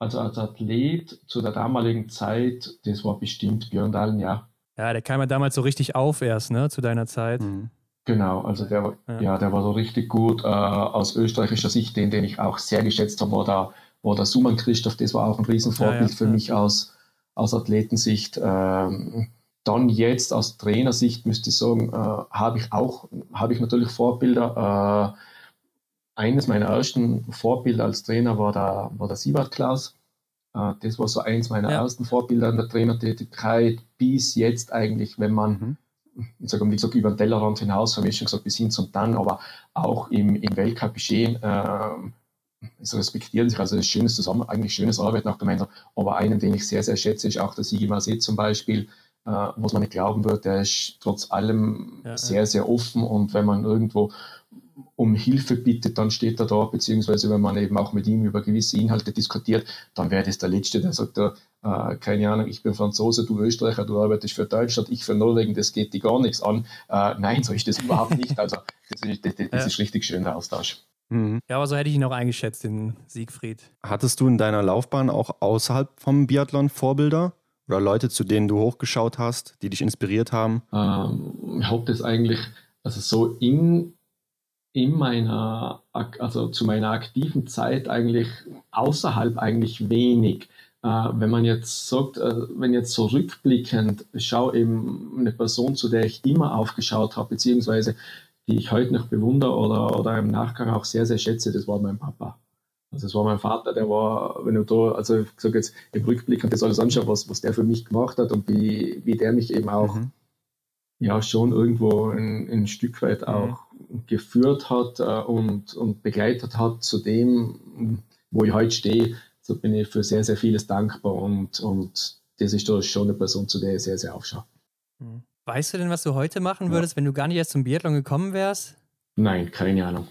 also als Athlet zu der damaligen Zeit, das war bestimmt Björn Dahlen, ja. Ja, der kam ja damals so richtig auf erst, ne, zu deiner Zeit. Mhm. Genau, also der, ja. ja. der war so richtig gut. Äh, aus österreichischer Sicht, den, den ich auch sehr geschätzt habe, war der, war der Suman Christoph, das war auch ein Riesenvorbild ja, ja, für mich aus, aus Athletensicht. Ähm, dann jetzt aus Trainersicht müsste ich sagen, äh, habe ich auch, habe ich natürlich Vorbilder. Äh, eines meiner ersten Vorbilder als Trainer war der, war der Siebert Klaus. Äh, das war so eins meiner ja. ersten Vorbilder in der Trainertätigkeit bis jetzt eigentlich, wenn man, mhm. ich sage, wie gesagt, über den Tellerrand hinaus, haben wir schon gesagt, bis hin zum Dann, aber auch im, im Weltcup geschehen, äh, es respektieren sich, also das schönes Zusammen, eigentlich schönes Arbeiten auch gemeinsam. Aber einen, den ich sehr, sehr schätze, ist auch der Sigi Marset zum Beispiel, äh, was man nicht glauben wird, der ist trotz allem ja, sehr, sehr offen und wenn man irgendwo um Hilfe bittet, dann steht er da, beziehungsweise wenn man eben auch mit ihm über gewisse Inhalte diskutiert, dann wäre das der Letzte, der sagt, äh, keine Ahnung, ich bin Franzose, du Österreicher, du arbeitest für Deutschland, ich für Norwegen, das geht dir gar nichts an. Äh, nein, so ist das überhaupt nicht. Also das ist, das, das ist richtig schön, der Austausch. Mhm. Ja, aber so hätte ich ihn auch eingeschätzt, den Siegfried. Hattest du in deiner Laufbahn auch außerhalb vom Biathlon Vorbilder? Oder Leute, zu denen du hochgeschaut hast, die dich inspiriert haben? Ähm, ich habe das eigentlich, also so in in meiner, also zu meiner aktiven Zeit eigentlich außerhalb eigentlich wenig. Äh, wenn man jetzt sagt, äh, wenn jetzt so rückblickend schau eben eine Person, zu der ich immer aufgeschaut habe, beziehungsweise die ich heute noch bewundere oder, oder im Nachgang auch sehr, sehr schätze, das war mein Papa. Also es war mein Vater, der war, wenn du da, also ich sage jetzt, im Rückblick und das alles anschaue, was, was der für mich gemacht hat und wie, wie der mich eben auch mhm ja schon irgendwo ein, ein Stück weit mhm. auch mhm. Geführt hat äh, und, und begleitet hat zu dem, wo ich heute stehe. So bin ich für sehr, sehr vieles dankbar und, und das ist doch schon eine Person, zu der ich sehr, sehr aufschaue. Mhm. Weißt du denn, was du heute machen würdest, ja. wenn du gar nicht erst zum Biathlon gekommen wärst? Nein, keine Ahnung.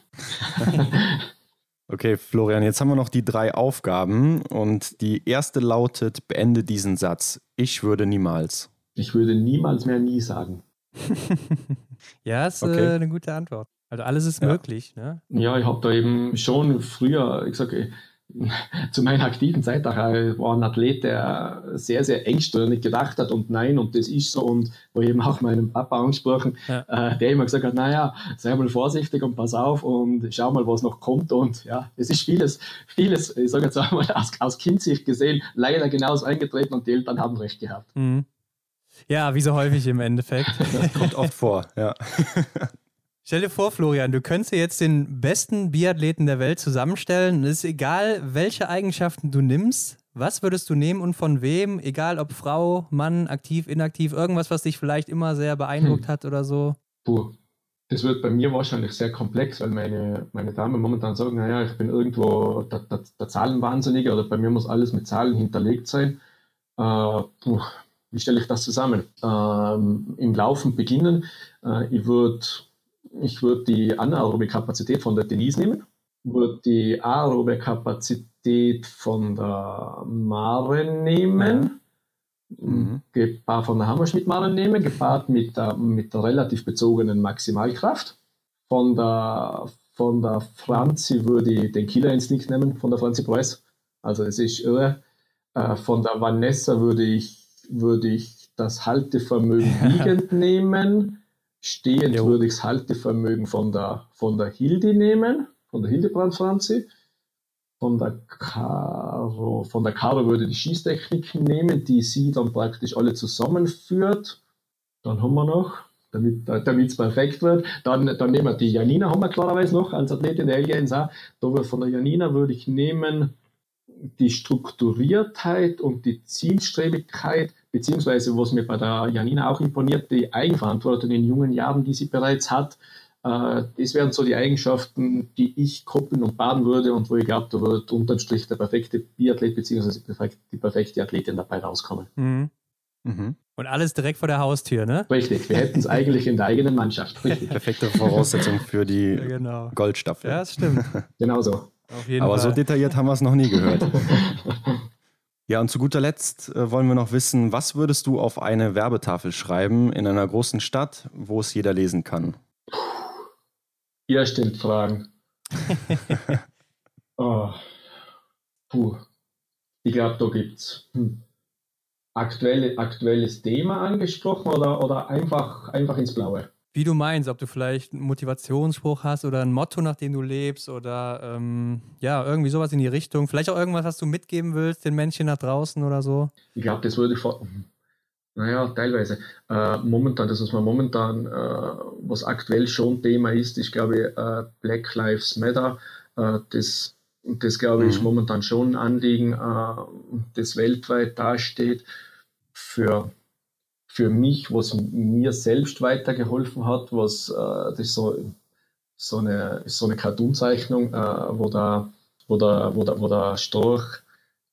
okay, Florian, jetzt haben wir noch die drei Aufgaben und die erste lautet, beende diesen Satz. Ich würde niemals. Ich würde niemals mehr nie sagen. ja, ist okay. äh, eine gute Antwort. Also alles ist ja. möglich. Ne? Ja, ich habe da eben schon früher, ich sage, zu meiner aktiven Zeit war ein Athlet, der sehr, sehr engstirnig gedacht hat und nein, und das ist so. Und wo eben auch meinen Papa angesprochen, ja. äh, der immer gesagt hat, naja, sei mal vorsichtig und pass auf und schau mal, was noch kommt. Und ja, es ist vieles, vieles, ich sage jetzt einmal aus, aus Kindsicht gesehen, leider genauso eingetreten und die Eltern haben recht gehabt. Mhm. Ja, wie so häufig im Endeffekt. Das kommt oft vor, ja. Stell dir vor, Florian, du könntest jetzt den besten Biathleten der Welt zusammenstellen. Es ist egal, welche Eigenschaften du nimmst. Was würdest du nehmen und von wem? Egal ob Frau, Mann, aktiv, inaktiv, irgendwas, was dich vielleicht immer sehr beeindruckt hm. hat oder so? Puh. Das wird bei mir wahrscheinlich sehr komplex, weil meine, meine Damen momentan sagen, naja, ich bin irgendwo der, der, der Zahlenwahnsinnige oder bei mir muss alles mit Zahlen hinterlegt sein. Äh, puh, wie stelle ich das zusammen? Ähm, Im Laufen beginnen. Äh, ich würde ich würde die anaerobe Kapazität von der Denise nehmen, würde die aerobe Kapazität von der Maren nehmen, mhm. gepaart von der Hammerschmidt-Maren nehmen, gepaart mit der, mit der relativ bezogenen Maximalkraft. Von der, von der Franzi würde ich den Killer Instinct nehmen, von der Franzi Preuß. Also es ist irre. Äh, von der Vanessa würde ich, würde ich das Haltevermögen liegend nehmen. Stehend jo. würde ich das Haltevermögen von der, von der Hildi nehmen, von der Hildebrand Franzi. Von der Caro, von der Caro würde ich die Schießtechnik nehmen, die sie dann praktisch alle zusammenführt. Dann haben wir noch, damit es perfekt wird, dann, dann nehmen wir die Janina, haben wir klarerweise noch als Athletin der LGNSA. Da von der Janina würde ich nehmen die Strukturiertheit und die Zielstrebigkeit beziehungsweise was mir bei der Janina auch imponiert, die Eigenverantwortung in jungen Jahren, die sie bereits hat. Äh, das wären so die Eigenschaften, die ich koppeln und baden würde und wo ich glaube, da wird unterm Strich der perfekte Biathlet beziehungsweise die perfekte Athletin dabei rauskommen. Mhm. Mhm. Und alles direkt vor der Haustür, ne? Richtig, wir hätten es eigentlich in der eigenen Mannschaft. Richtig. Perfekte Voraussetzung für die ja, genau. Goldstaffel. Ja, das stimmt. genau so. Aber Fall. so detailliert haben wir es noch nie gehört. Ja, und zu guter Letzt äh, wollen wir noch wissen, was würdest du auf eine Werbetafel schreiben in einer großen Stadt, wo es jeder lesen kann? Ihr stellt Fragen. oh. Puh. Ich glaube, da gibt es hm. Aktuelle, aktuelles Thema angesprochen oder, oder einfach, einfach ins Blaue wie du meinst, ob du vielleicht einen Motivationsspruch hast oder ein Motto, nach dem du lebst oder ähm, ja, irgendwie sowas in die Richtung. Vielleicht auch irgendwas, was du mitgeben willst, den Menschen nach draußen oder so. Ich glaube, das würde ich vor. Naja, teilweise. Äh, momentan, das, was man momentan, äh, was aktuell schon Thema ist, ich glaube, äh, Black Lives Matter, äh, das, das glaube ich, mhm. ist momentan schon ein Anliegen, äh, das weltweit dasteht. Für für mich, was mir selbst weitergeholfen hat, was äh, das ist so, so eine, so eine Cartoonzeichnung, äh, wo, der, wo, der, wo, der, wo der Storch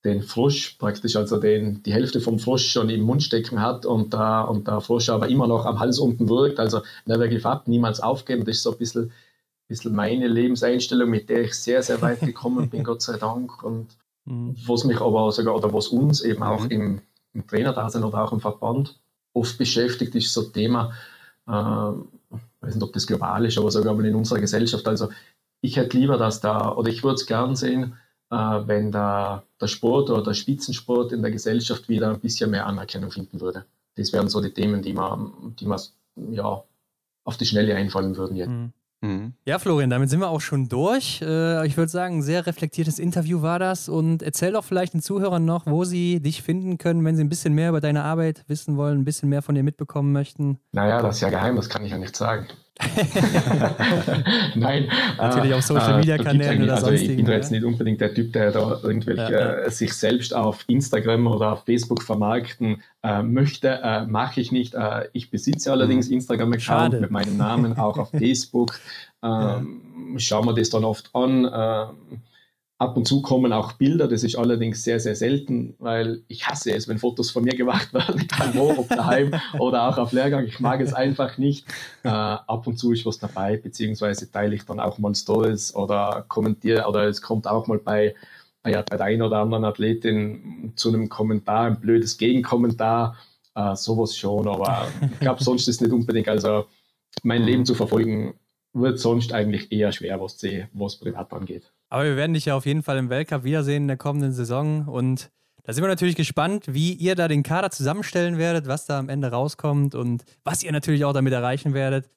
den Frosch praktisch, also den, die Hälfte vom Frosch schon im Mund stecken hat und, da, und der Frosch aber immer noch am Hals unten wirkt, also never give up, niemals aufgeben, das ist so ein bisschen, bisschen meine Lebenseinstellung, mit der ich sehr, sehr weit gekommen bin, Gott sei Dank und mhm. was mich aber sogar, oder was uns eben auch mhm. im, im Trainerdasein oder auch im Verband oft beschäftigt, ist so ein Thema, äh, ich weiß nicht, ob das global ist, aber sogar mal in unserer Gesellschaft. Also ich hätte lieber, dass da, oder ich würde es gern sehen, äh, wenn da der Sport oder der Spitzensport in der Gesellschaft wieder ein bisschen mehr Anerkennung finden würde. Das wären so die Themen, die man, die man ja, auf die Schnelle einfallen würden jetzt. Mhm. Mhm. Ja, Florian, damit sind wir auch schon durch. Äh, ich würde sagen, ein sehr reflektiertes Interview war das. Und erzähl doch vielleicht den Zuhörern noch, wo sie dich finden können, wenn sie ein bisschen mehr über deine Arbeit wissen wollen, ein bisschen mehr von dir mitbekommen möchten. Naja, das ist ja geheim, das kann ich ja nicht sagen. Nein. Natürlich auf Social Media Kanälen oder also sonstigen. Ich bin jetzt nicht unbedingt der Typ, der da irgendwelche ja, ja. sich selbst auf Instagram oder auf Facebook vermarkten äh, möchte. Äh, Mache ich nicht. Äh, ich besitze allerdings mhm. Instagram-Account mit meinem Namen, auch auf Facebook. Ähm, schauen wir das dann oft an. Ab und zu kommen auch Bilder, das ist allerdings sehr, sehr selten, weil ich hasse es, wenn Fotos von mir gemacht werden, egal wo, ob daheim oder auch auf Lehrgang. Ich mag es einfach nicht. Äh, ab und zu ist was dabei, beziehungsweise teile ich dann auch mal Stories oder kommentiere, oder es kommt auch mal bei, ja, bei der einen oder anderen Athletin zu einem Kommentar, ein blödes Gegenkommentar, äh, sowas schon, aber ich glaube, sonst ist nicht unbedingt, also mein Leben zu verfolgen, wird sonst eigentlich eher schwer, was, die, was privat angeht. Aber wir werden dich ja auf jeden Fall im Weltcup wiedersehen in der kommenden Saison und da sind wir natürlich gespannt, wie ihr da den Kader zusammenstellen werdet, was da am Ende rauskommt und was ihr natürlich auch damit erreichen werdet.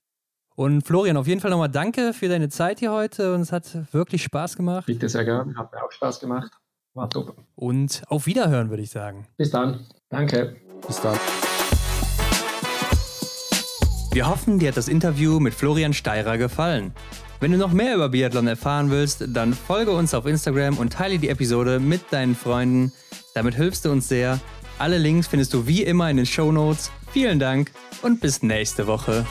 Und Florian, auf jeden Fall nochmal danke für deine Zeit hier heute und es hat wirklich Spaß gemacht. Bitte sehr gerne, hat mir auch Spaß gemacht. War top. Und auf Wiederhören, würde ich sagen. Bis dann. Danke. Bis dann. Wir hoffen, dir hat das Interview mit Florian Steirer gefallen. Wenn du noch mehr über Biathlon erfahren willst, dann folge uns auf Instagram und teile die Episode mit deinen Freunden. Damit hilfst du uns sehr. Alle Links findest du wie immer in den Show Notes. Vielen Dank und bis nächste Woche.